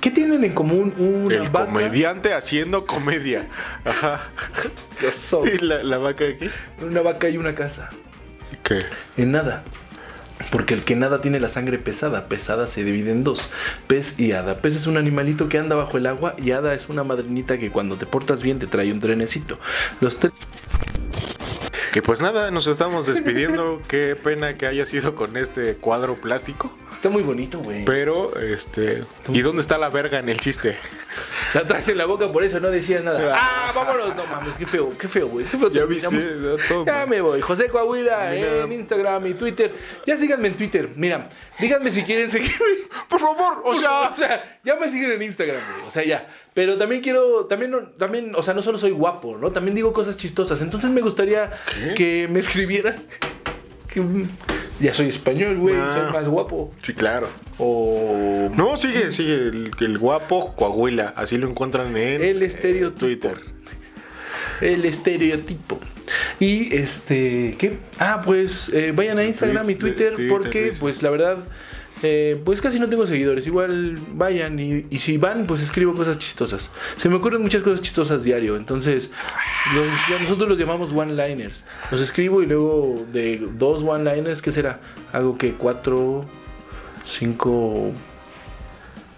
Speaker 5: ¿Qué tienen en común una
Speaker 4: El
Speaker 5: vaca?
Speaker 4: comediante haciendo comedia. Ajá. ¿Y la, la vaca de aquí?
Speaker 5: Una vaca y una casa.
Speaker 4: ¿Qué?
Speaker 5: En nada. Porque el que nada tiene la sangre pesada. Pesada se divide en dos. Pez y hada. Pez es un animalito que anda bajo el agua y hada es una madrinita que cuando te portas bien te trae un trenecito. Los tres...
Speaker 4: Que pues nada, nos estamos despidiendo. Qué pena que haya sido con este cuadro plástico.
Speaker 5: Está muy bonito, güey.
Speaker 4: Pero, este. ¿Y dónde está la verga en el chiste?
Speaker 5: La traes en la boca, por eso no decías nada. ¡Ah, vámonos! No mames, qué feo, qué feo, güey. Qué feo
Speaker 4: Ya viste,
Speaker 5: Ya me voy. José Coahuila
Speaker 4: Mira.
Speaker 5: en Instagram y Twitter. Ya síganme en Twitter. Mira, díganme si quieren seguirme.
Speaker 4: Por favor, o sea.
Speaker 5: O sea, ya me siguen en Instagram, güey. O sea, ya. Pero también quiero, también, no- también, o sea, no solo soy guapo, ¿no? También digo cosas chistosas. Entonces me gustaría que me escribieran. Que, ya soy español, güey.
Speaker 4: Ah.
Speaker 5: Soy más guapo.
Speaker 4: Sí, claro.
Speaker 5: O
Speaker 4: No, sigue, sigue. El, el guapo Coahuila. Así lo encuentran en
Speaker 5: El estereotipo.
Speaker 4: Twitter.
Speaker 5: El estereotipo. Y este, ¿qué? Ah, pues eh, vayan a Instagram y Twitter porque, pues la verdad, eh, pues casi no tengo seguidores. Igual vayan y, y si van, pues escribo cosas chistosas. Se me ocurren muchas cosas chistosas diario. Entonces, los- nosotros los llamamos one-liners. Los escribo y luego de dos one-liners, ¿qué será? Hago que cuatro, cinco...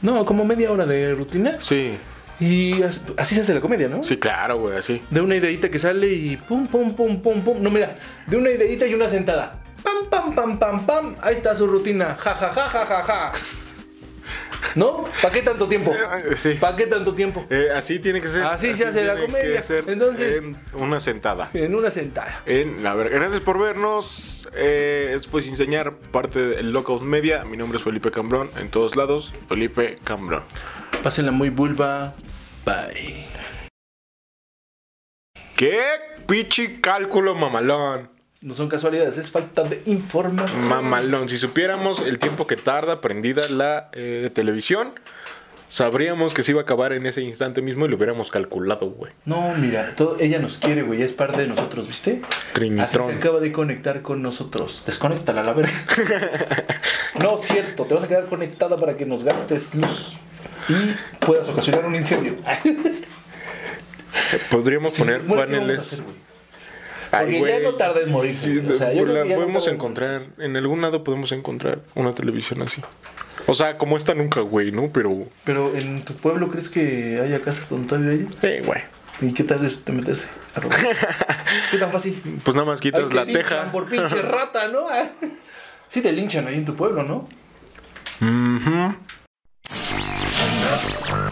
Speaker 5: No, como media hora de rutina.
Speaker 4: Sí,
Speaker 5: Y as- así se hace la comedia, ¿no?
Speaker 4: sí, claro, güey, así.
Speaker 5: De una ideita que sale y pum, pum, pum, pum, pum. No, mira, de una ideita y una sentada. Pam, pam, pam, pam, pam. Ahí está su rutina. Ja, ja, ja, ja, ja, ja. ¿No? ¿Para qué tanto tiempo?
Speaker 4: Eh, sí.
Speaker 5: ¿Para qué tanto tiempo?
Speaker 4: Eh, así tiene que ser.
Speaker 5: Así se hace la comedia. Entonces-
Speaker 4: en una sentada.
Speaker 5: En una sentada.
Speaker 4: En la ver- Gracias por vernos. Eh, esto fue Sin Señar, parte del Lockout Media. Mi nombre es Felipe Cambrón. En todos lados, Felipe Cambrón.
Speaker 5: Pásenla muy vulva. Bye.
Speaker 4: ¿Qué pichi cálculo mamalón?
Speaker 5: No son casualidades, es falta de información.
Speaker 4: Mamalón. Si supiéramos el tiempo que tarda prendida la eh, televisión, sabríamos que se iba a acabar en ese instante mismo y lo hubiéramos calculado, güey.
Speaker 5: No, mira, todo, ella nos quiere, güey, es parte de nosotros, ¿viste?
Speaker 4: Trinitron.
Speaker 5: Así se acaba de conectar con nosotros. Desconéctala, la verga. no, cierto, te vas a quedar conectada para que nos gastes luz y puedas ocasionar un incendio.
Speaker 4: Podríamos poner
Speaker 5: Bueno, ¿qué vamos a
Speaker 4: paneles. Ay,
Speaker 5: Porque ya no tarda en.
Speaker 4: Sí,
Speaker 5: güey. O sea, yo
Speaker 4: la
Speaker 5: no
Speaker 4: podemos encontrar, en algún lado podemos encontrar una televisión así. O sea, como esta nunca, güey, ¿no? Pero,
Speaker 5: Pero en tu pueblo, ¿crees que haya casas donde todavía haya?
Speaker 4: eh, güey.
Speaker 5: ¿Y qué tal es de meterse? a robar? ¿Qué tan fácil?
Speaker 4: Pues nada más quitas
Speaker 5: Ay,
Speaker 4: la teja.
Speaker 5: por pinche rata, ¿no? Sí te linchan ahí en tu pueblo, ¿no?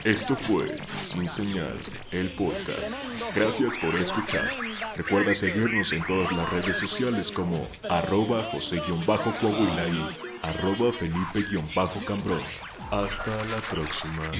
Speaker 2: Esto fue Sin Señal, el podcast. Gracias por escuchar. Recuerda seguirnos en todas las redes sociales como arroba José-Coahuila y arroba Felipe-Cambrón. Hasta la próxima.